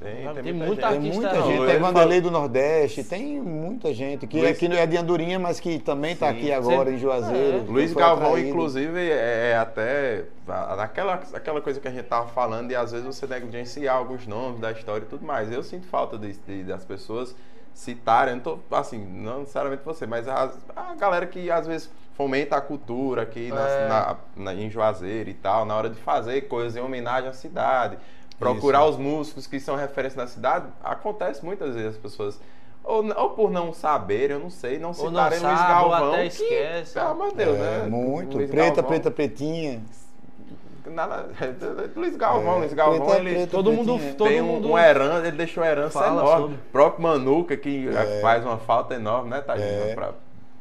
Tem, Tem tem, muita Tem gente. artista- muita não, gente. ele Tem Vanderlei do Nordeste, tem muita gente. Que Luiz- aqui é de Andorinha, mas que também está aqui agora em Juazeiro. É. Luiz Foi Galvão, atraído. inclusive, é, é até aquela, aquela coisa que a gente tava falando e às vezes você negligenciar alguns nomes da história e tudo mais. Eu sinto falta de, de- das pessoas citarem, não tô, assim, não necessariamente você, mas a, a galera que às vezes fomenta a cultura aqui na- É. na- na- em Juazeiro e tal, na hora de fazer coisas em homenagem à cidade, procurar os músicos que são referência na cidade, acontece muitas vezes as pessoas. Ou, ou por não saberem, eu não sei, não Ou não citarem Luiz sabe, ou Galvão. até que, esquece. Pelo amor de Deus, É, né? muito. Luiz preta, Galvão, preta, pretinha. Nada, Luiz Galvão, É, Luiz Galvão, preta, ele preta, todo mundo- todo tem um, mundo um herança, ele deixou herança fala enorme. sobre. O próprio Manuca, que faz uma falta enorme, né, Tadinho? É. Pra,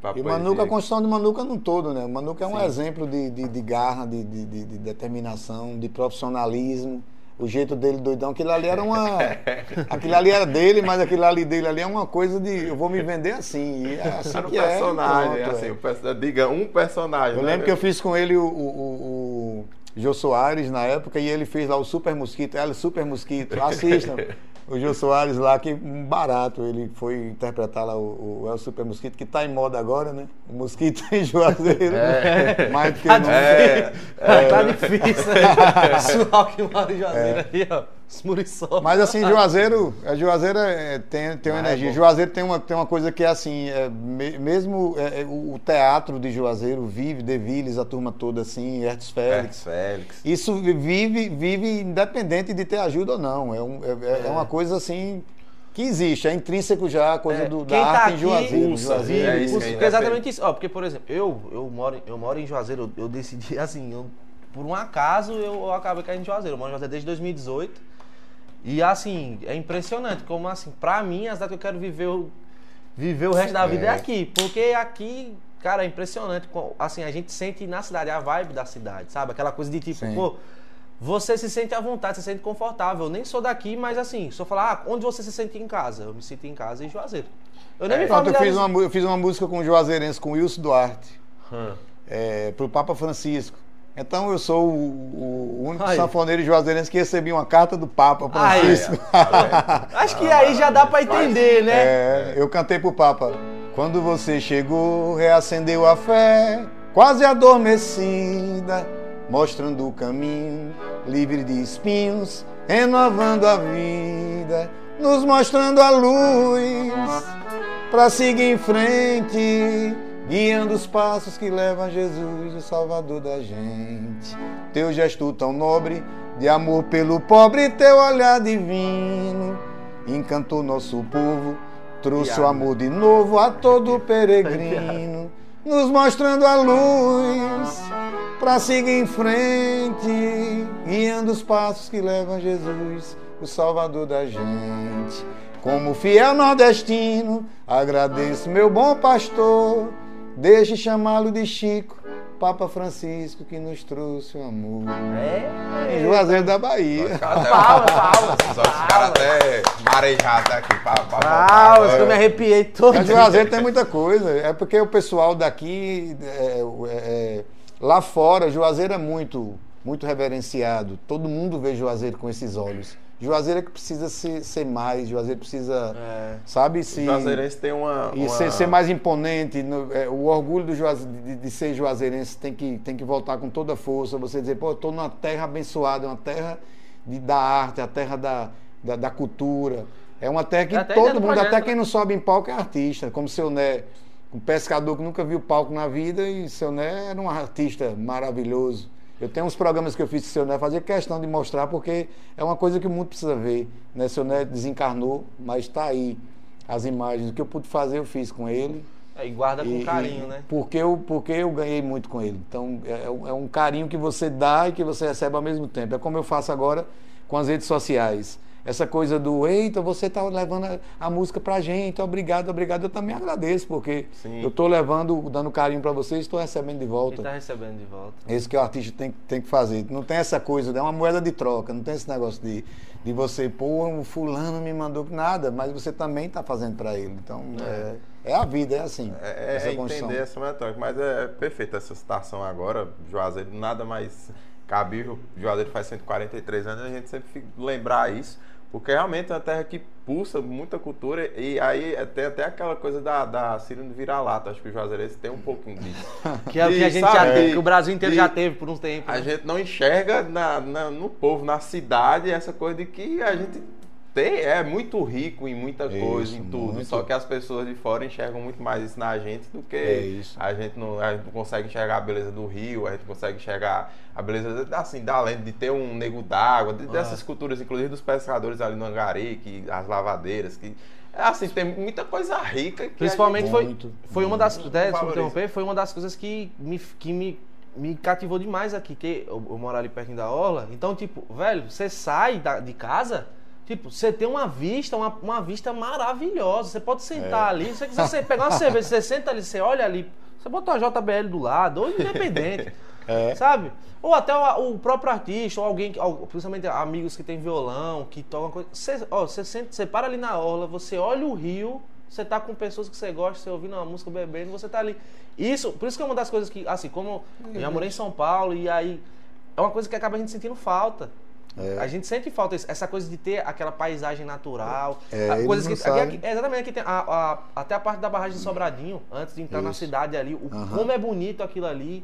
pra E o. Manuca, a construção do Manuca no todo, né? O Manuca é um Sim. exemplo de, de, de garra, de, de, de- de determinação, de profissionalismo. O jeito dele doidão, aquilo ali era uma. aquilo ali era dele, mas aquilo ali dele ali é uma coisa de. Eu vou me vender assim. E é assim Era um é, personagem, pronto, assim, é. diga um personagem. Eu né? lembro que eu fiz com ele o, o, o Jô Soares na época e ele fez lá o Super Mosquito. Ela, Super Mosquito, assistam. o Jô Soares lá, que barato. Ele foi interpretar lá o, o El Super Mosquito, que tá em moda agora, né? O Mosquito em Juazeiro. É. Mais do que Tá nunca. É, Tá difícil, né? Pessoal que mora em Juazeiro aí, ó. Mas assim, Juazeiro, a Juazeiro é- tem, tem uma Ah, é energia. bom. Juazeiro tem uma, tem uma coisa que é assim, é, me- mesmo é, é, o, o teatro de Juazeiro vive, Devilles, a turma toda assim, Hertz Félix. Félix. Félix. Isso vive, vive independente de ter ajuda ou não. É, um- é- é uma coisa assim que existe, é intrínseco já a coisa É, do, da tá arte em aqui, Juazeiro. pulsa, Juazeiro, é isso é exatamente isso. Ó, porque, por exemplo, eu, eu, moro, eu moro em Juazeiro, eu, eu decidi, assim, eu- por um acaso eu, eu acabei caindo em Juazeiro. Eu moro em Juazeiro desde 2018. E assim, é impressionante como assim, pra mim, a cidade que eu quero viver, o- viver o resto da vida é É. aqui. Porque aqui, cara, é impressionante. Assim, a gente sente na cidade a vibe da cidade, sabe? Aquela coisa de tipo, Sim. pô, você se sente à vontade, se sente confortável. Eu nem sou daqui, mas assim, eu falar, ah, onde você se sente em casa? Eu me sinto em casa em Juazeiro. Eu nem É, me Pronto, eu, fiz uma, eu fiz uma música com o Juazeirense, com o Wilson Duarte. Hum. é, para o Papa Francisco. Então eu sou o, o único Aí. sanfoneiro juazeirense que recebi uma carta do Papa Aí. Francisco. Acho que aí já dá pra entender, né? É, eu cantei pro Papa. Quando você chegou, reacendeu a fé, quase adormecida, mostrando o caminho, livre de espinhos, renovando a vida, nos mostrando a luz, para seguir em frente, guiando os passos que levam a Jesus, o Salvador da gente. Teu gesto tão nobre, de amor pelo pobre, teu olhar divino, encantou nosso povo, trouxe o amor de novo a todo peregrino, nos mostrando a luz, para seguir em frente, guiando os passos que levam a Jesus, o Salvador da gente. Como fiel nordestino, agradeço meu bom pastor. Deixe chamá-lo de Chico, Papa Francisco, que nos trouxe o amor. É. Em Juazeiro da Bahia. Palmas, palmas. Só os caras até marejados aqui. Pá, pá, Palmas, que eu me arrepiei todo. Mas Juazeiro tem muita coisa. É porque o pessoal daqui, é, é, lá fora, Juazeiro é muito, muito reverenciado. Todo mundo vê Juazeiro com esses olhos. Juazeiro é que precisa ser, ser mais, Juazeiro precisa, É. sabe, O se. Juazeirense tem uma. E uma- ser, ser mais imponente, no- é, o orgulho Juaze- de, de ser juazeirense tem que, tem que voltar com toda a força. Você dizer, pô, eu estou numa terra abençoada, uma terra de, da arte, a terra da, da, da cultura. É uma terra que até todo do mundo, projeto, até né? quem não sobe em palco é artista, como seu Né, um pescador que nunca viu palco na vida e seu Né era um artista maravilhoso. Eu tenho uns programas que eu fiz com o seu Né, fazia questão de mostrar porque é uma coisa que o mundo precisa ver. Né? Seu Né desencarnou, mas está aí as imagens. O que eu pude fazer, eu fiz com ele. É, E guarda com E- carinho, e né? Porque eu, porque eu ganhei muito com ele. Então, é, é um- é um carinho que você dá e que você recebe ao mesmo tempo. É como eu faço agora com as redes sociais. Essa coisa do, eita, você está levando a, a música pra gente, obrigado, obrigado. Eu também agradeço, porque Sim. eu estou levando, dando carinho para vocês estou recebendo de volta. tá recebendo de volta. Esse que o artista tem, tem que fazer. Não tem essa coisa, é uma moeda de troca, não tem esse negócio de, de você, pô, o fulano me mandou nada, mas você também está fazendo para ele. Então, é. É, a vida, é assim. É, essa é entender essa metódica, mas é perfeita essa citação agora. Juazeiro nada mais cabível. Juazeiro faz 143 anos, a gente sempre fica lembrar isso, porque realmente é uma terra que pulsa muita cultura e aí é- tem até aquela coisa da, da síndrome vira-lata. Acho que o Juazeirense tem um pouquinho disso. Que é o que a gente sabe, já teve, que o Brasil inteiro já teve por um tempo. A né? gente não enxerga na, na- no povo, na cidade, essa coisa de que a gente tem, é muito rico em muita coisa, Isso, em tudo. muito. Só que as pessoas de fora enxergam muito mais isso na gente do que É a gente não, a gente não consegue enxergar a beleza do rio, a gente consegue enxergar a beleza assim, da lenda de ter um nego d'água, de- dessas culturas, inclusive dos pescadores ali no Angari, que, as lavadeiras, que. é Assim, tem muita coisa rica Principalmente foi, Muito, foi uma das. muito Até, interromper, foi uma das coisas que me, que me, me cativou demais aqui. Que eu, eu moro ali pertinho da Orla. Então, tipo, velho, você sai da- de casa. Tipo, você tem uma vista, uma, uma vista maravilhosa. Você pode sentar ali. Se você quiser você pegar uma cerveja, você senta ali, você olha ali. Você bota uma JBL do lado, ou independente. É. Sabe? Ou até o, o próprio artista, ou alguém, principalmente amigos que tem violão, que tocam coisa. Você, ó, você, senta, você para ali na orla, você olha o rio, você tá com pessoas que você gosta, você ouvindo uma música, bebendo, você tá ali. Isso, por isso que é uma das coisas que, assim, como eu já morei em São Paulo, e aí é uma coisa que acaba a gente sentindo falta. É. A gente sente falta isso, essa coisa de ter aquela paisagem natural. É, coisas que, aqui- exatamente, aqui tem a- a- até a parte da barragem de Sobradinho, antes de entrar na Isso. cidade ali, o, Aham. como é bonito aquilo ali.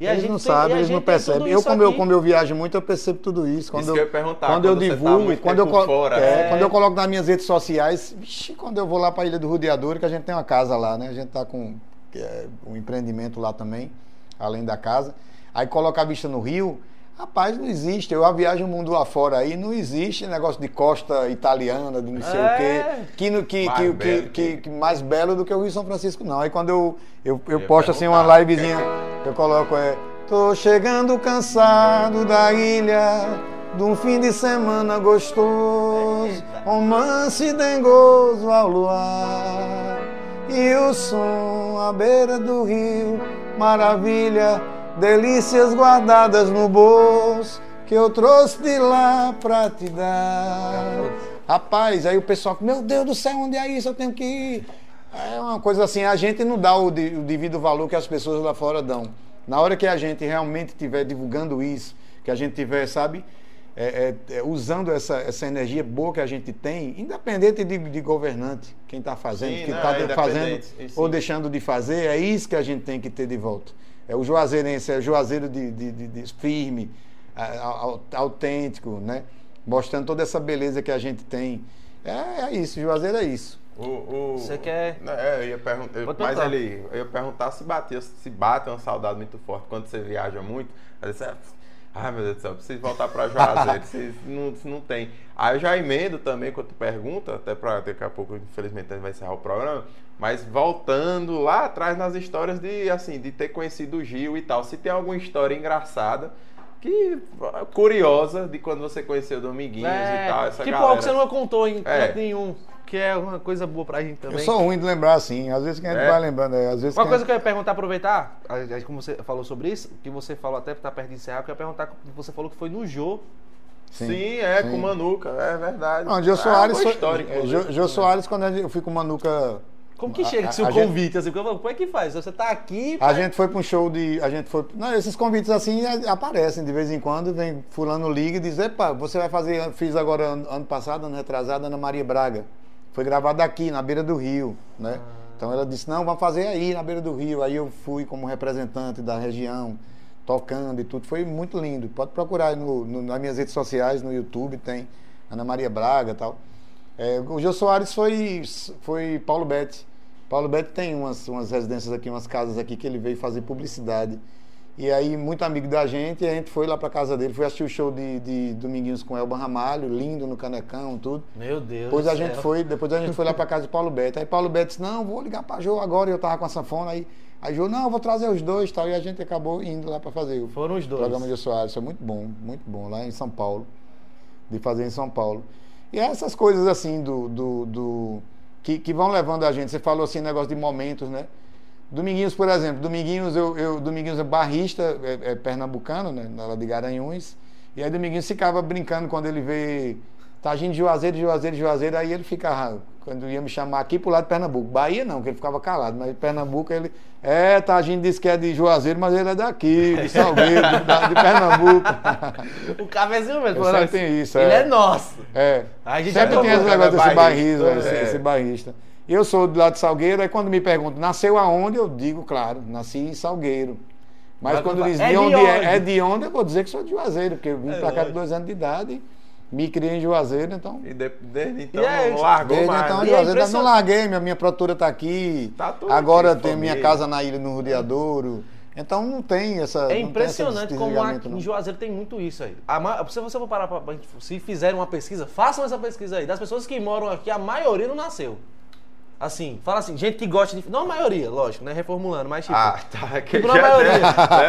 E a eles gente não sabem, eles não percebem. Eu como, eu, como eu viajo muito, eu percebo tudo isso. Quando Isso eu, que eu ia perguntar, quando eu quando tá divulgo, muito quando eu, fora, é, é. quando eu coloco nas minhas redes sociais, vixi, quando eu vou lá para a Ilha do Rodeador, que a gente tem uma casa lá, né? A gente tá com é, um empreendimento lá também, além da casa. Aí coloca a vista no rio. Rapaz, não existe. Eu viajo o mundo lá fora aí, não existe negócio de costa italiana, de não sei É. o quê. Que, no- que, Mais que, belo que, que- que- que mais belo do que o Rio São Francisco, não. Aí quando eu, eu, eu posto assim uma livezinha, eu coloco é. Tô chegando cansado da ilha, de um fim de semana gostoso, romance dengoso ao luar. E o som à beira do rio, maravilha, delícias guardadas no bolso, que eu trouxe de lá pra te dar. Rapaz, aí o pessoal, meu Deus do céu, onde é isso? Eu tenho que ir. É uma coisa assim, a gente não dá o, de- o devido valor que as pessoas lá fora dão. Na hora que a gente realmente estiver divulgando isso, que a gente tiver, sabe, é, é, é, usando essa, essa energia boa que a gente tem, independente de, de governante, quem está fazendo, Sim, quem não, está é fazendo isso ou deixando de fazer, é isso que a gente tem que ter de volta. É o juazeirense, é o juazeiro de, de, de- de firme, autêntico, né? Mostrando toda essa beleza que a gente tem. É, é isso, Juazeiro é isso. O, o- Você quer- Não, é, eu ia perguntar. Mas ali, eu ia perguntar se batia, se bate uma saudade muito forte quando você viaja muito. Aí você. Ai meu Deus do céu, preciso voltar pra Juazeiro, se, se não, se não tem. Aí eu já emendo também quando tu pergunta, até pra daqui a pouco, infelizmente, a gente vai encerrar o programa. Mas voltando lá atrás nas histórias de assim, de ter conhecido o Gil e tal. Se tem alguma história engraçada, que curiosa de quando você conheceu o Dominguinhos É, e tal. Essa tipo galera. você não contou em É. nenhum, que é uma coisa boa pra gente também. Eu sou ruim de lembrar assim. Às vezes que a gente É. vai lembrando, é, às vezes Uma coisa que eu ia perguntar, aproveitar, como você falou sobre isso, que você falou até tá perto de encerrar, que eu ia perguntar, você falou que foi no Jô. Sim, é, sim. com Manuca, é verdade. Não, Jô É Soares história, é, inclusive. Jô, Jô Soares, quando gente- eu fui com o Manuca. Como que chega esse a gente- convite? Assim, como é que faz? Você tá aqui. A gente foi para um show de. A gente foi. Não, esses convites assim a- aparecem de vez em quando, vem fulano liga e diz, epa, você vai fazer. Fiz agora ano, passado, ano retrasado, Ana Maria Braga. Foi gravado aqui, na beira do rio, né? Então ela disse, não, vamos fazer aí na beira do rio. Aí eu fui como representante da região, tocando e tudo. Foi muito lindo. Pode procurar aí no, no- nas minhas redes sociais, no YouTube, tem Ana Maria Braga e tal. É, o Jô Soares foi, foi Paulo Betti. Paulo Betti tem umas, umas residências aqui, umas casas aqui que ele veio fazer publicidade. E aí, muito amigo da gente, e a gente foi lá pra casa dele, foi assistir o show de, de Dominguinhos com Elba Ramalho, lindo no Canecão, tudo. Meu Deus. Depois a gente céu. foi, depois a gente foi lá pra casa de Paulo Betti. Aí Paulo Betti disse, não, vou ligar pra Jô agora, e eu tava com a sanfona aí. Aí Jô, não, vou trazer os dois e tal. E a gente acabou indo lá pra fazer o Foram os dois. programa de Soares. Foi muito bom, muito bom, lá em São Paulo. De fazer em São Paulo. E essas coisas assim do. do, do- que, que vão levando a gente. Você falou assim, negócio de momentos, né? Dominguinhos, por exemplo, Dominguinhos, eu, eu, Dominguinhos é barrista, é, é pernambucano, né? Lá de Garanhuns. E aí Dominguinhos ficava brincando quando ele vê Tagino de Juazeiro, de Juazeiro, de Juazeiro, aí ele ficava, quando ia me chamar aqui pro lado de Pernambuco. Bahia não, que ele ficava calado, mas Pernambuco ele. É, Tagino disse que é de Juazeiro, mas ele é daqui, de Salgueiro, de, Pernambuco. O cabezinho mesmo. Sempre tenho isso, Ele é. é nosso. É. A gente Sempre já tem esse negócio desse barrista, barrista, esse, é. esse barrista. Eu sou do lado de Salgueiro, aí quando me perguntam, nasceu aonde? Eu digo, claro, nasci em Salgueiro. Mas Mas quando de "É de onde onde?" é, é de onde, eu vou dizer que sou de Juazeiro, porque eu vim É pra cá de dois anos de idade Me criei em Juazeiro, então. E de- desde então E é, não largou Desde mais. então, né? E é Juazeiro, não larguei, minha, minha produtora tá aqui. Tá tudo Agora tem minha casa na ilha no Rodeadouro. Então não tem essa. É impressionante como aqui em Juazeiro tem muito isso aí. A se você for parar pra, se fizerem uma pesquisa, façam essa pesquisa aí. Das pessoas que moram aqui, a maioria não nasceu. Assim, fala assim, gente que gosta de. Não a maioria, lógico, né? Reformulando, mas tipo. Ah, tá. Que Tipo, não a já maioria.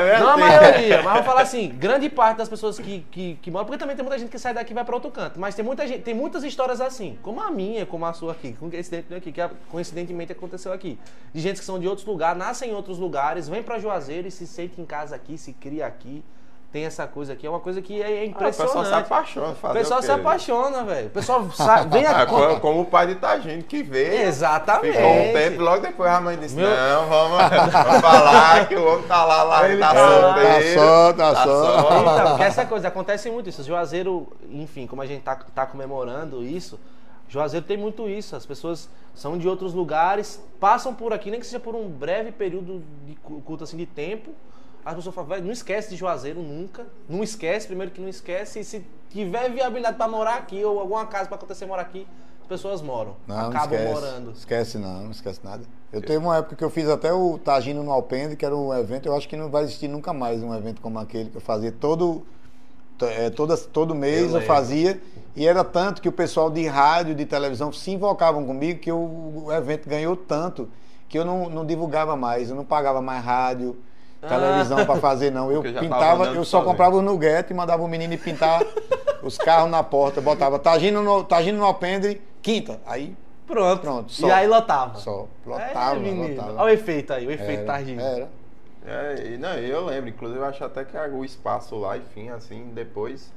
é Não a maioria, mas vou falar assim, grande parte das pessoas que, que, que moram, porque também tem muita gente que sai daqui e vai para outro canto, mas tem muita gente, tem muitas histórias assim, como a minha, como a sua aqui, coincidentemente aqui, que coincidentemente aconteceu aqui. De gente que são de outros lugares, nascem em outros lugares, vem para Juazeiro e se sente em casa aqui, se cria aqui. Tem essa coisa aqui, é uma coisa que é Ah, o impressionante. pessoal se apaixona. O fazer pessoal o se apaixona, velho. O pessoal sai, vem Ah, aqui. como, como o pai de Tagino que veio. Exatamente. Ficou um tempo, logo depois a mãe disse: Meu- Não, vamos, vamos falar que o homem tá lá, lá, Ele tá tá solteiro. Tá só, tá só. Então, porque essa coisa, acontece muito isso. Juazeiro, enfim, como a gente tá, tá comemorando isso, Juazeiro tem muito isso. As pessoas são de outros lugares, passam por aqui, nem que seja por um breve período de cu- culto assim, de tempo. As pessoas falam, "Véi, não esquece de Juazeiro nunca. Não esquece, primeiro que não esquece. E se tiver viabilidade para morar aqui, ou alguma casa para acontecer morar aqui, as pessoas moram. Não, não acabam esquece. morando. Esquece não, não esquece nada. Eu teve uma época que eu fiz até o Tagino no Alpendre, que era um evento, eu acho que não vai existir nunca mais um evento como aquele que eu fazia todo, to- é, toda, todo mês Eu eu, fazia. E era tanto que o pessoal de rádio, de televisão se invocavam comigo que o, o evento ganhou tanto que eu não, não divulgava mais, eu não pagava mais rádio, televisão pra fazer não. Eu pintava, eu só sozinho. comprava o Nuguete e mandava o menino pintar os carros na porta, botava Tagino no, Tagino no Alpendre, quinta. Aí Pronto. Pronto, E só. aí lotava. só lotava, é, lotava. Olha o efeito aí, o efeito Era, Targinho. Era. É, e não, eu lembro, inclusive eu acho até que o espaço lá, enfim, assim, depois.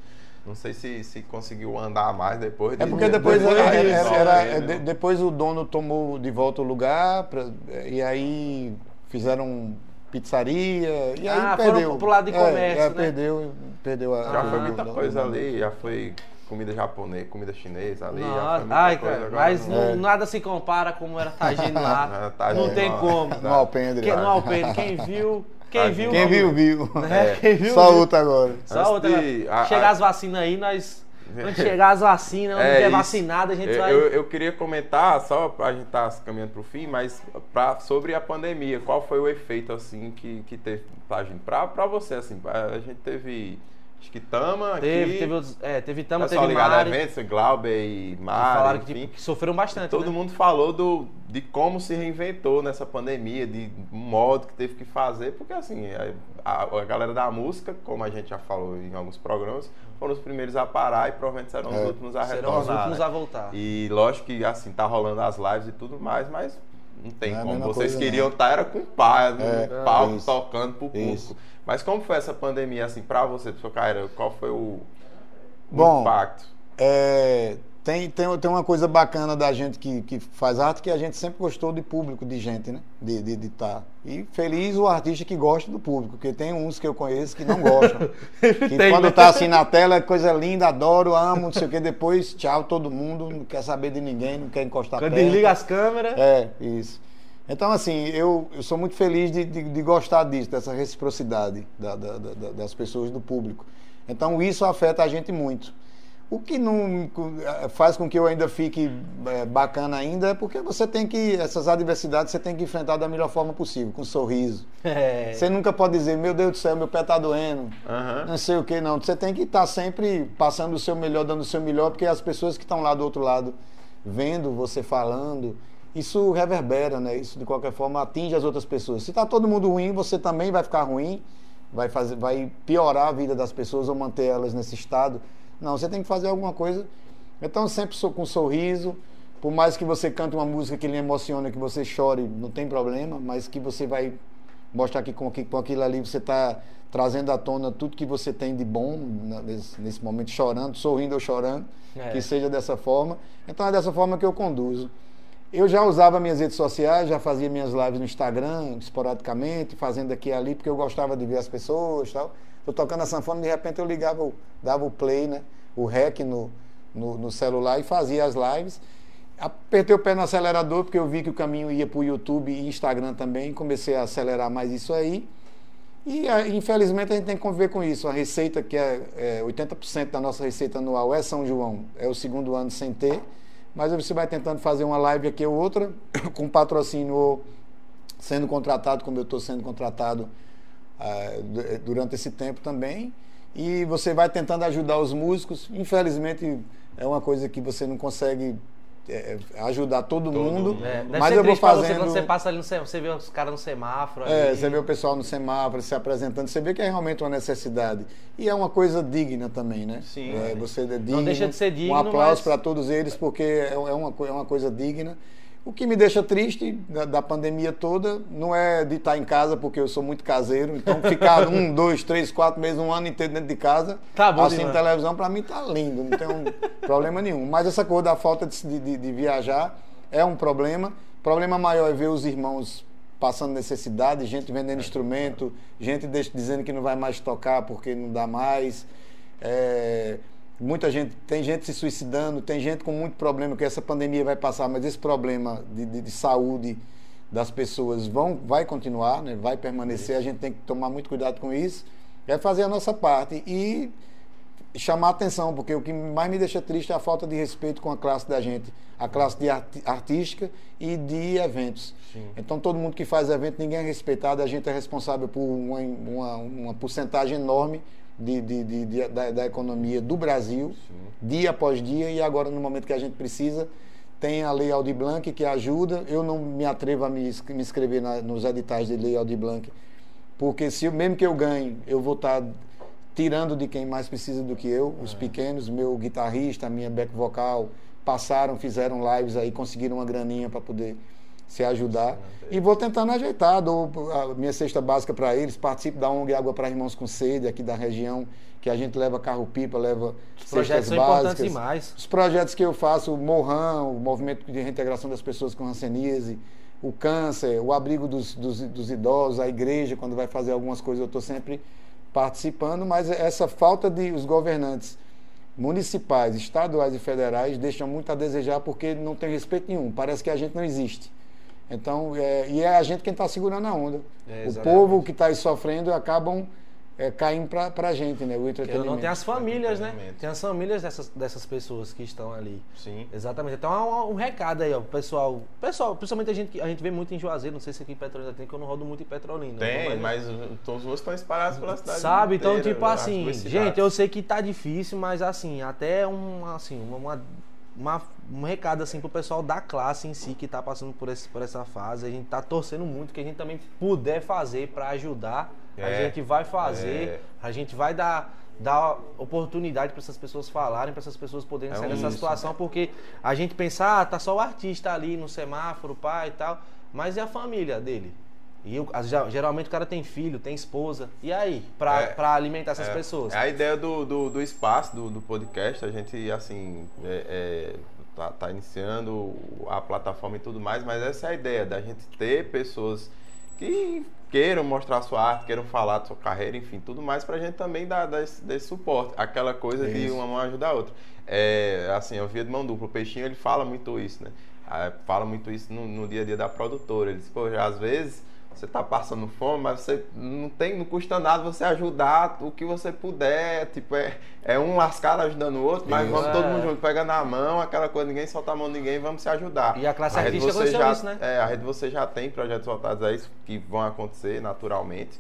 Não sei se, se conseguiu andar mais depois. É de- porque depois, depois era- era- era- de- né? depois o dono tomou de volta o lugar pra- e aí fizeram pizzaria e aí Ah, foram perdeu. pro lado de É, comércio, é, né? Perdeu, perdeu a. Já a- foi muita o- coisa o- ali, já foi comida japonesa, comida chinesa ali, já foi Nossa, muita ai, coisa. cara, agora mas não- É. nada se compara como era Tagino lá. É, não tem como. No Alpendre. Quem, no Alpendre, quem viu, quem viu, Quem viu, viu. né? Quem viu, Só viu. outra agora. Só outra. chegar as vacinas aí, nós. Quando chegar as vacinas, não É quer isso. vacinado, a gente eu, vai. eu, eu queria comentar, só pra gente estar caminhando pro fim, mas pra, sobre a pandemia, qual foi o efeito assim que, que teve pra gente? Pra, pra você, assim, a gente teve. Acho que Tama Teve, aqui. teve outros. É, teve Tama, teve ligado a Mari. eventos, Glauber e que Mari, falaram que, enfim. tipo, que sofreram bastante. Todo né? mundo falou do, de como se reinventou nessa pandemia, de um modo que teve que fazer, porque assim, a, a galera da música, como a gente já falou em alguns programas, foram os primeiros a parar e provavelmente serão os É. últimos a Serão os retornar. últimos né? a voltar. E lógico que assim, tá rolando as lives e tudo mais, mas não tem Não é como. mesma Vocês coisa, queriam estar, era com pá, no É, palco, isso. tocando pro público. Isso. Mas como foi essa pandemia, assim, pra você, pra sua carreira? Qual foi o, o Bom, impacto? É, tem, tem, tem uma coisa bacana da gente que, que faz arte que a gente sempre gostou de público, de gente, né? De estar. De, de tá. E feliz o artista que gosta do público, porque tem uns que eu conheço que não gostam. que Tem, quando né? tá assim na tela é coisa linda, adoro, amo, não sei o que, depois tchau todo mundo, não quer saber de ninguém, não quer encostar Quando perto. desliga as câmeras. É, isso. Então, assim, eu, eu sou muito feliz de, de, de gostar disso, dessa reciprocidade da- da- da- das pessoas, do público. Então, isso afeta a gente muito. O que não eh, faz com que eu ainda fique eh, bacana ainda é porque você tem que, essas adversidades você tem que enfrentar da melhor forma possível, com sorriso. É. Você nunca pode dizer, meu Deus do céu, meu pé tá doendo, Aham. não sei o que, não. Você tem que estar sempre passando o seu melhor, dando o seu melhor, porque as pessoas que estão lá do outro lado, vendo você falando, isso reverbera, né? Isso de qualquer forma atinge as outras pessoas. Se está todo mundo ruim, você também vai ficar ruim, vai, fazer, vai piorar a vida das pessoas ou manter elas nesse estado. Não, você tem que fazer alguma coisa. Então, sempre sou com um sorriso. Por mais que você cante uma música que lhe emociona, que você chore, não tem problema, mas que você vai mostrar que com, aqui- com aquilo ali você está trazendo à tona tudo que você tem de bom na- nesse, nesse momento, chorando, sorrindo ou chorando, É. que seja dessa forma. Então é dessa forma que eu conduzo. Eu já usava minhas redes sociais, já fazia minhas lives no Instagram, esporadicamente, fazendo aqui e ali, porque eu gostava de ver as pessoas e tal. Tô tocando a sanfona, de repente eu ligava, dava o play, né? O rec no, no, no celular e fazia as lives. Apertei o pé no acelerador, porque eu vi que o caminho ia para o YouTube e Instagram também. Comecei a acelerar mais isso aí. E a- infelizmente a gente tem que conviver com isso. A receita, que é, é 80% da nossa receita anual é São João, é o segundo ano sem ter. Mas você vai tentando fazer uma live aqui ou outra, com patrocínio ou sendo contratado, como eu estou sendo contratado ah, du- durante esse tempo também. E você vai tentando ajudar os músicos. Infelizmente é uma coisa que você não consegue é, ajudar todo, Todo mundo. mundo. É, mas eu vou você fazendo. quando você passa ali no semáforo, você vê os caras no semáforo. É, ali. você vê o pessoal no semáforo se apresentando, você vê que é realmente uma necessidade. E é uma coisa digna também, né? Sim. É, você é digno. deixa de ser digno, Um aplauso mas- para todos eles, porque é, é uma, é uma coisa digna. O que me deixa triste da, da pandemia toda não é de estar em casa, porque eu sou muito caseiro. Então, ficar um, dois, três, quatro meses, um ano inteiro dentro de casa, Tá bom assistindo televisão, para mim tá lindo, não tem um problema nenhum. Mas essa coisa da falta de, de- de viajar é um problema. O problema maior é ver os irmãos passando necessidade, gente vendendo instrumento, gente dizendo que não vai mais tocar porque não dá mais. É, muita gente, tem gente se suicidando, tem gente com muito problema, que essa pandemia vai passar, mas esse problema de, de- de saúde das pessoas vão, vai continuar, né? vai permanecer, a gente tem que tomar muito cuidado com isso, é fazer a nossa parte e chamar atenção, porque o que mais me deixa triste é a falta de respeito com a classe da gente, a classe de arti- artística e de eventos. Então todo mundo que faz evento, ninguém é respeitado, a gente é responsável por uma, uma, uma porcentagem enorme de, de- de- de- da, da economia do Brasil, dia após dia, e agora no momento que a gente precisa, tem a Lei Aldir Blanc que ajuda. Eu não me atrevo a me, ins- me inscrever na- nos editais de Lei Aldir Blanc, porque se mesmo que eu ganhe, eu vou estar tirando de quem mais precisa do que eu, os pequenos, meu guitarrista, minha back vocal, passaram, fizeram lives aí, conseguiram uma graninha para poder se ajudar. E vou tentando ajeitar, dou a minha cesta básica para eles, participo da ONG Água para Irmãos com Sede, aqui da região, que a gente leva carro-pipa, leva Os projetos são importantes demais. Os projetos que eu faço, o Morran, o Movimento de Reintegração das Pessoas com Hanseníase, o câncer, o abrigo dos, dos, dos idosos, a igreja, quando vai fazer algumas coisas, eu estou sempre participando, mas essa falta de os governantes municipais, estaduais e federais deixam muito a desejar porque não tem respeito nenhum. Parece que a gente não existe. Então, é, e é a gente quem está segurando a onda. É, o povo que está aí sofrendo acabam é, caindo para a gente, né? O entretenimento. não tem as famílias, né? Tem as famílias dessas, dessas pessoas que estão ali. Sim. Exatamente. Então um, um recado aí, ó, pessoal. Pessoal, principalmente a gente, que- a gente vê muito em Juazeiro, não sei se aqui em Petrolina tem, que eu não rodo muito em Petrolina. Tem, Mas- mas todos os outros estão espalhados pela cidade. Sabe? Então, inteira, tipo as assim, gente, eu sei que tá difícil, mas assim, até um, assim, uma, uma- um recado assim pro pessoal da classe em si que tá passando por, esse, por essa fase. A gente tá torcendo muito que a gente também puder fazer pra ajudar. A É, gente vai fazer, é. a gente vai dar, dar oportunidade para essas pessoas falarem, para essas pessoas poderem É sair dessa situação, porque a gente pensa, ah, tá só o artista ali no semáforo, pai e tal, mas e a família dele? E eu- geralmente o cara tem filho, tem esposa. E aí? Pra, É. pra alimentar essas É, pessoas. É a ideia do, do, do espaço, do, do podcast, a gente, assim, é, é, tá, tá iniciando a plataforma e tudo mais, mas essa é a ideia, da gente ter pessoas que queiram mostrar sua arte, queiram falar da sua carreira, enfim, tudo mais, pra gente também dar, dar esse, desse suporte. Aquela coisa de Isso. uma mão ajudar a outra. É, assim, eu via de mão dupla, o Peixinho, ele fala muito isso, né? Ah, Fala muito isso no, no dia a dia da produtora. Ele diz, pô, às vezes você tá passando fome, mas você não tem, não custa nada você ajudar o que você puder. Tipo, é, é um lascado ajudando o outro, mas Isso. vamos É. todo mundo junto, pega na mão, aquela coisa, ninguém solta a mão de ninguém, vamos se ajudar. E a classe rede artística você já, isso, né? É, a rede você já tem projetos voltados a isso que vão acontecer naturalmente.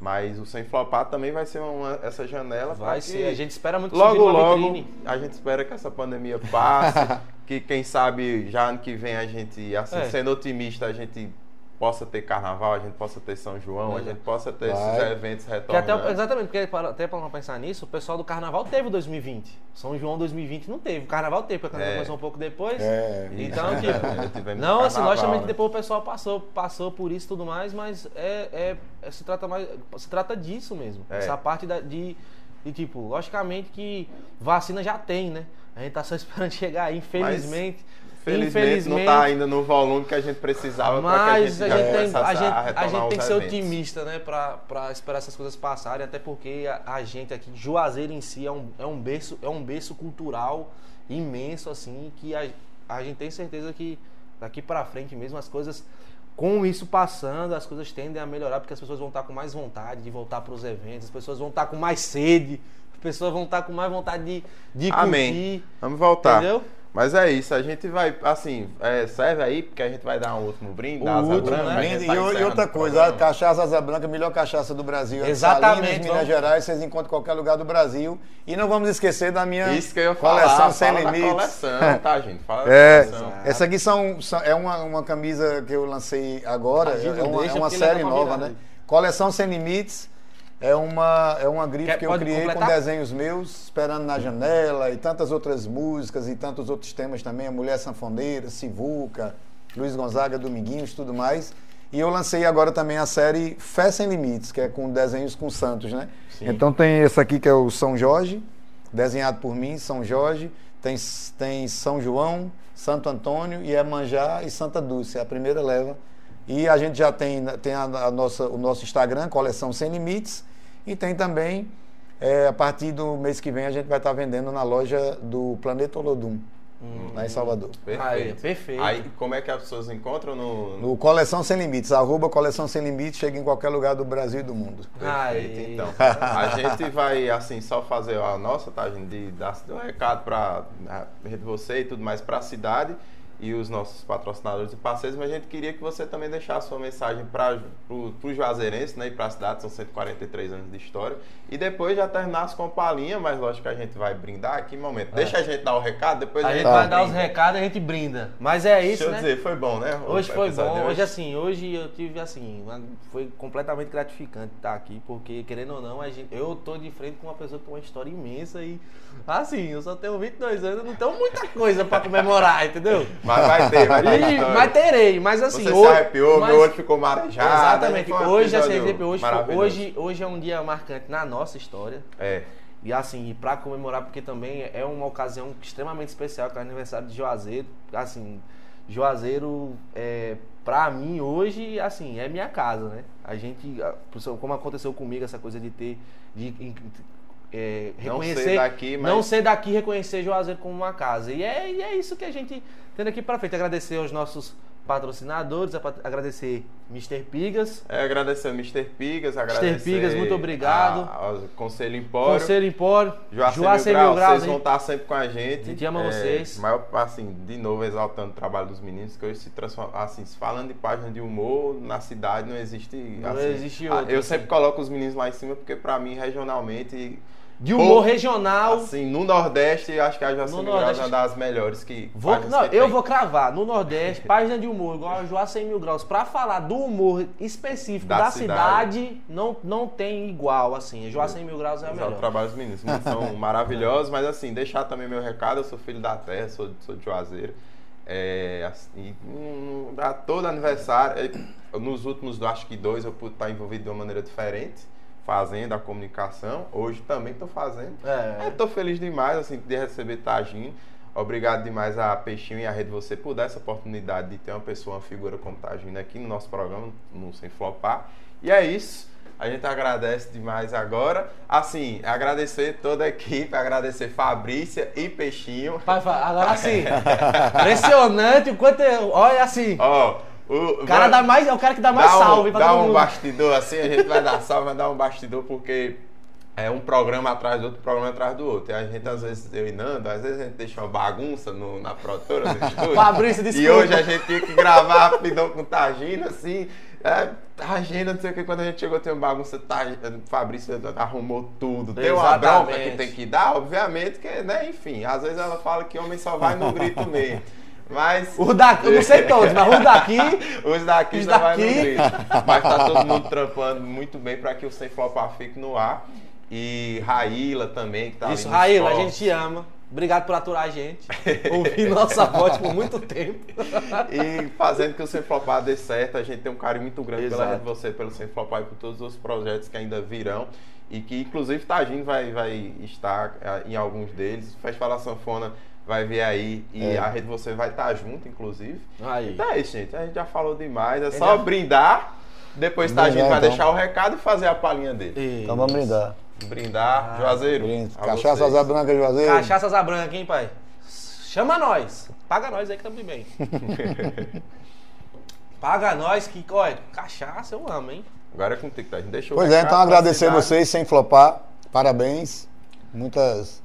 Mas o Sem Flopar também vai ser uma, essa janela Vai ser. A gente espera muito Logo, logo, a gente espera que essa pandemia passe, que quem sabe já ano que vem a gente, assim, É. sendo otimista, a gente possa ter carnaval, a gente possa ter São João, a gente possa ter Vai. esses eventos Que até, retornando. exatamente, porque até para não pensar nisso, o pessoal do carnaval teve o 2020. São João 2020 não teve. O carnaval teve, porque o carnaval É. começou um pouco depois. É. Então, tipo, tivemos não, assim, carnaval, logicamente né? depois o pessoal passou, passou por isso e tudo mais, mas é, é- é- se trata mais, se trata disso mesmo. É. Essa parte da- de, de, tipo, logicamente que vacina já tem, né? A gente tá só esperando chegar aí, infelizmente. Felizmente não está ainda no volume que a gente precisava para que a gente a gente, tem, começasse a gente, a retomar gente tem que ser eventos. otimista, né? Pra esperar essas coisas passarem, até porque a, a gente aqui, Juazeiro em si, é um, é um, berço, é um berço cultural imenso, assim, que a, a gente tem certeza que daqui pra frente mesmo as coisas com isso passando, as coisas tendem a melhorar, porque as pessoas vão estar com mais vontade de voltar para os eventos, as pessoas vão estar com mais sede, as pessoas vão estar com mais vontade de, de Amém. curtir. Vamos voltar. Entendeu? Mas é isso, a gente vai, assim, é, serve aí, porque a gente vai dar um último brinde, O asa último, branca, né? Brinde. tá E, e outra coisa, a cachaça Asa Branca, a melhor cachaça do Brasil. Exatamente, Salinas, Minas Gerais, vocês encontram em qualquer lugar do Brasil. E não vamos esquecer da minha Isso que eu ia falar, coleção sem fala da limites. coleção, tá, gente? Fala da É, coleção. essa aqui são, são- é uma, uma camisa que eu lancei agora, é uma, é uma série nova, né? Coleção Sem Limites é uma, é uma grife Quer- que eu criei com completar? desenhos meus, Esperando na Janela e tantas outras músicas e tantos outros temas também, a Mulher Sanfoneira, Sivuca, Luiz Gonzaga, Dominguinhos, tudo mais. E eu lancei agora também a série Fé Sem Limites, que é com desenhos com santos, né? Então tem esse aqui que é o São Jorge, desenhado por mim, São Jorge. Tem, tem São João, Santo Antônio, Iemanjá e Santa Dulce, é a primeira leva. E a gente já tem, tem a, a nossa, o nosso Instagram, Coleção Sem Limites. E tem também, é, a partir do mês que vem, a gente vai estar vendendo na loja do Planeta Olodum, lá em Salvador. Perfeito. Aí, perfeito. Aí, como é que as pessoas encontram no... No Coleção Sem Limites, arroba Coleção Sem Limites, chega em qualquer lugar do Brasil e do mundo. Perfeito, Aí. então. A gente vai, assim, só fazer a nossa, tá, gente? De dar um recado pra a rede você e tudo mais pra cidade e os nossos patrocinadores e parceiros, mas a gente queria que você também deixasse sua mensagem para o Juazeirense, né? E para a cidade, são 143 anos de história. E depois já terminasse com a palhinha, mas lógico que a gente vai brindar aqui momento. Deixa a gente dar o recado, depois a, A gente vai dar os recados e a gente brinda. Mas é isso, Deixa eu né? dizer, foi bom, né? Hoje foi bom, de hoje assim, hoje eu tive assim, foi completamente gratificante estar aqui, porque querendo ou não, a gente, eu tô de frente com uma pessoa tem uma história imensa e assim, eu só tenho 22 anos, não tenho muita coisa pra comemorar, entendeu? Mas vai ter, vai ter E- mas terei, mas assim, Você hoje, se arrepiou, mas- meu olho ficou marejado. Exatamente. Um Hoje, hoje, hoje, hoje é um dia marcante na nossa história. É. E assim, e pra comemorar, porque também é uma ocasião extremamente especial, que é o aniversário de Juazeiro. Assim, Juazeiro, é, pra mim, hoje, assim, é minha casa, né? A gente, como aconteceu comigo, essa coisa de ter, de é, Não ser reconhecer, daqui, mas- não ser daqui, reconhecer Juazeiro como uma casa. E é, e é isso que a gente tem daqui pra frente. Agradecer aos nossos patrocinadores, agradecer Mr. Pigas, É, agradecer ao Mr. Pigas, agradecer Pigas, muito obrigado. a- ao Conselho Empório. Conselho Empório, Joacir Juazeiro Mil Mil Grau, Graus, vocês hein? vão estar sempre com a gente. A gente ama É, vocês. Mas, assim, de novo, exaltando o trabalho dos meninos, que hoje se transforma, assim, falando de página de humor, na cidade não existe... Não assim, existe outra, Eu assim. sempre coloco os meninos lá em cima, porque pra mim, regionalmente... De humor regional. Assim, no Nordeste, acho que a Joacir No Mil Graus é uma das melhores que... Vou- não, que eu tem. vou cravar. No Nordeste, página de humor, igual a 100 mil graus. Pra falar do humor específico Da da, cidade. cidade, não, não tem igual, assim. A 100 mil graus é a Exato, o melhor. trabalho dos meninos. Os meninos são maravilhosos, mas assim, deixar também meu recado, eu sou filho da terra, sou, sou de Juazeiro. É, assim, hum, a todo aniversário, é, nos últimos, acho que dois, eu pude estar envolvido de uma maneira diferente, fazendo a comunicação. Hoje também estou fazendo. É. Estou feliz demais, assim, de receber Tagino. Obrigado demais a Peixinho e a Rede Você por dar essa oportunidade de ter uma pessoa, uma figura como Tagino aqui no nosso programa, no Sem Flopar. E é isso. A gente agradece demais agora. Assim, agradecer toda a equipe, agradecer Fabrícia e Peixinho. Pai, agora sim. Impressionante o quanto. eu- Olha assim. Ó, o O cara dá mais, é o cara que dá mais dá um, salve pra dá um mundo. bastidor assim, a gente vai dar salve, vai dar um bastidor porque é um programa atrás do outro, programa atrás do outro. E a gente, às vezes, eu e Nando, às vezes a gente deixa uma bagunça no- na produtora do estúdio. Fabrício, E desculpa. hoje a gente tinha que gravar rapidão com Tagina, assim. É, Tagina, não sei o que, quando a gente chegou tem uma bagunça, Tagina, Fabrício arrumou tudo. Tem uma bronca que tem que dar, obviamente, que, né, enfim, às vezes ela fala que homem só vai no grito mesmo. Mas. Os daqui, eu não sei todos, mas os daqui. Os daqui Os já vai no daqui. grito. Mas tá todo mundo trampando muito bem para que o Sem Flopar fique no ar. E Raíla também, que tá Isso, Raíla, a gente te ama. Obrigado por aturar a gente. Ouvir nossa voz por muito tempo. E fazendo que o Sem Flopar dê certo, a gente tem um carinho muito grande pela Exato. gente, você, pelo Sem Flopar e por todos os projetos que ainda virão. E que, inclusive, Tagino vai, vai estar eh, em alguns deles. O Festival da Sanfona vai vir aí e É. a rede você vai estar junto, inclusive. Aí. Então é isso, gente. A gente já falou demais. É gente só já- brindar. Depois tá, a gente vai então. deixar o recado e fazer a palhinha dele. Então vamos brindar. Brindar, Ah, Juazeiro. Brinde. Cachaça. Asa Branca, Juazeiro. Cachaça Asa Branca, hein, pai? Chama nós. Paga nós aí que estamos bem. Paga nós que, olha, cachaça eu amo, hein? Agora é contigo, tá? Deixa eu Pois é, então agradecer vocês sem flopar. Parabéns. Muitas,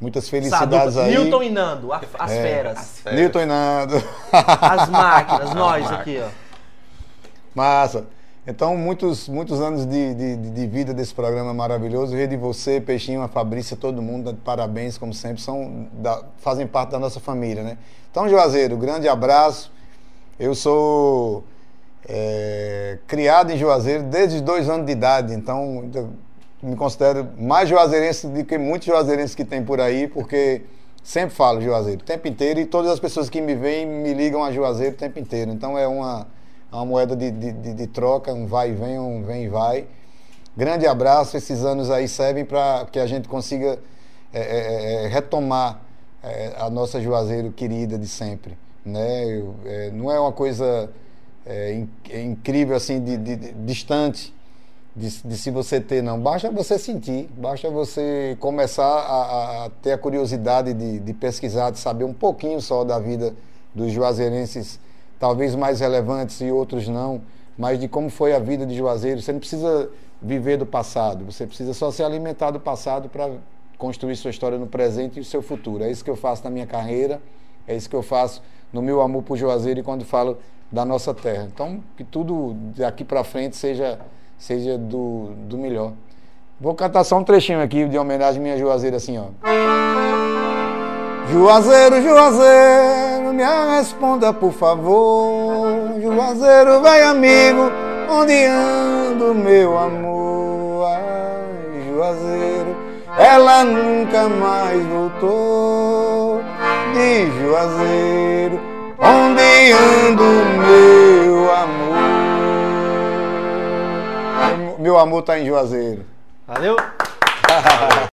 muitas felicidades aí. Newton e Nando, a- as É. feras. As feras. Newton e Nando. As máquinas, nós máquinas. aqui, ó. Massa. Então, muitos, muitos anos de, de, de vida desse programa maravilhoso. Ver de você, Peixinho, a Fabrícia, todo mundo, parabéns, como sempre, são da- fazem parte da nossa família, né? Então, Juazeiro, grande abraço. Eu sou é, criado em Juazeiro desde dois anos de idade, então me considero mais juazeirense do que muitos juazeirenses que tem por aí, porque sempre falo Juazeiro o tempo inteiro e todas as pessoas que me veem me ligam a Juazeiro o tempo inteiro. Então é uma, é uma moeda de, de, de- de troca, um vai e vem, um vem e vai. Grande abraço, esses anos aí servem para que a gente consiga é, é, é, retomar é, a nossa Juazeiro querida de sempre. Né? Eu, é, não é uma coisa é, in- é incrível assim, de, de- de- distante de, de se você ter, não. Basta você sentir, basta você começar a, a- ter a curiosidade de, de pesquisar, de saber um pouquinho só da vida dos juazeirenses, talvez mais relevantes e outros não, mas de como foi a vida de Juazeiro. Você não precisa viver do passado, você precisa só se alimentar do passado para construir sua história no presente e o seu futuro. É isso que eu faço na minha carreira, é isso que eu faço no meu amor por Juazeiro e quando falo da nossa terra. Então, que tudo daqui para frente seja, seja do, do melhor. Vou cantar só um trechinho aqui de homenagem à minha Juazeiro, assim, ó. Juazeiro, Juazeiro, me responda por favor. Juazeiro, vai amigo, onde ando meu amor? Ai, Juazeiro, ela nunca mais voltou. De Juazeiro, onde ando meu amor? Meu amor tá em Juazeiro. Valeu?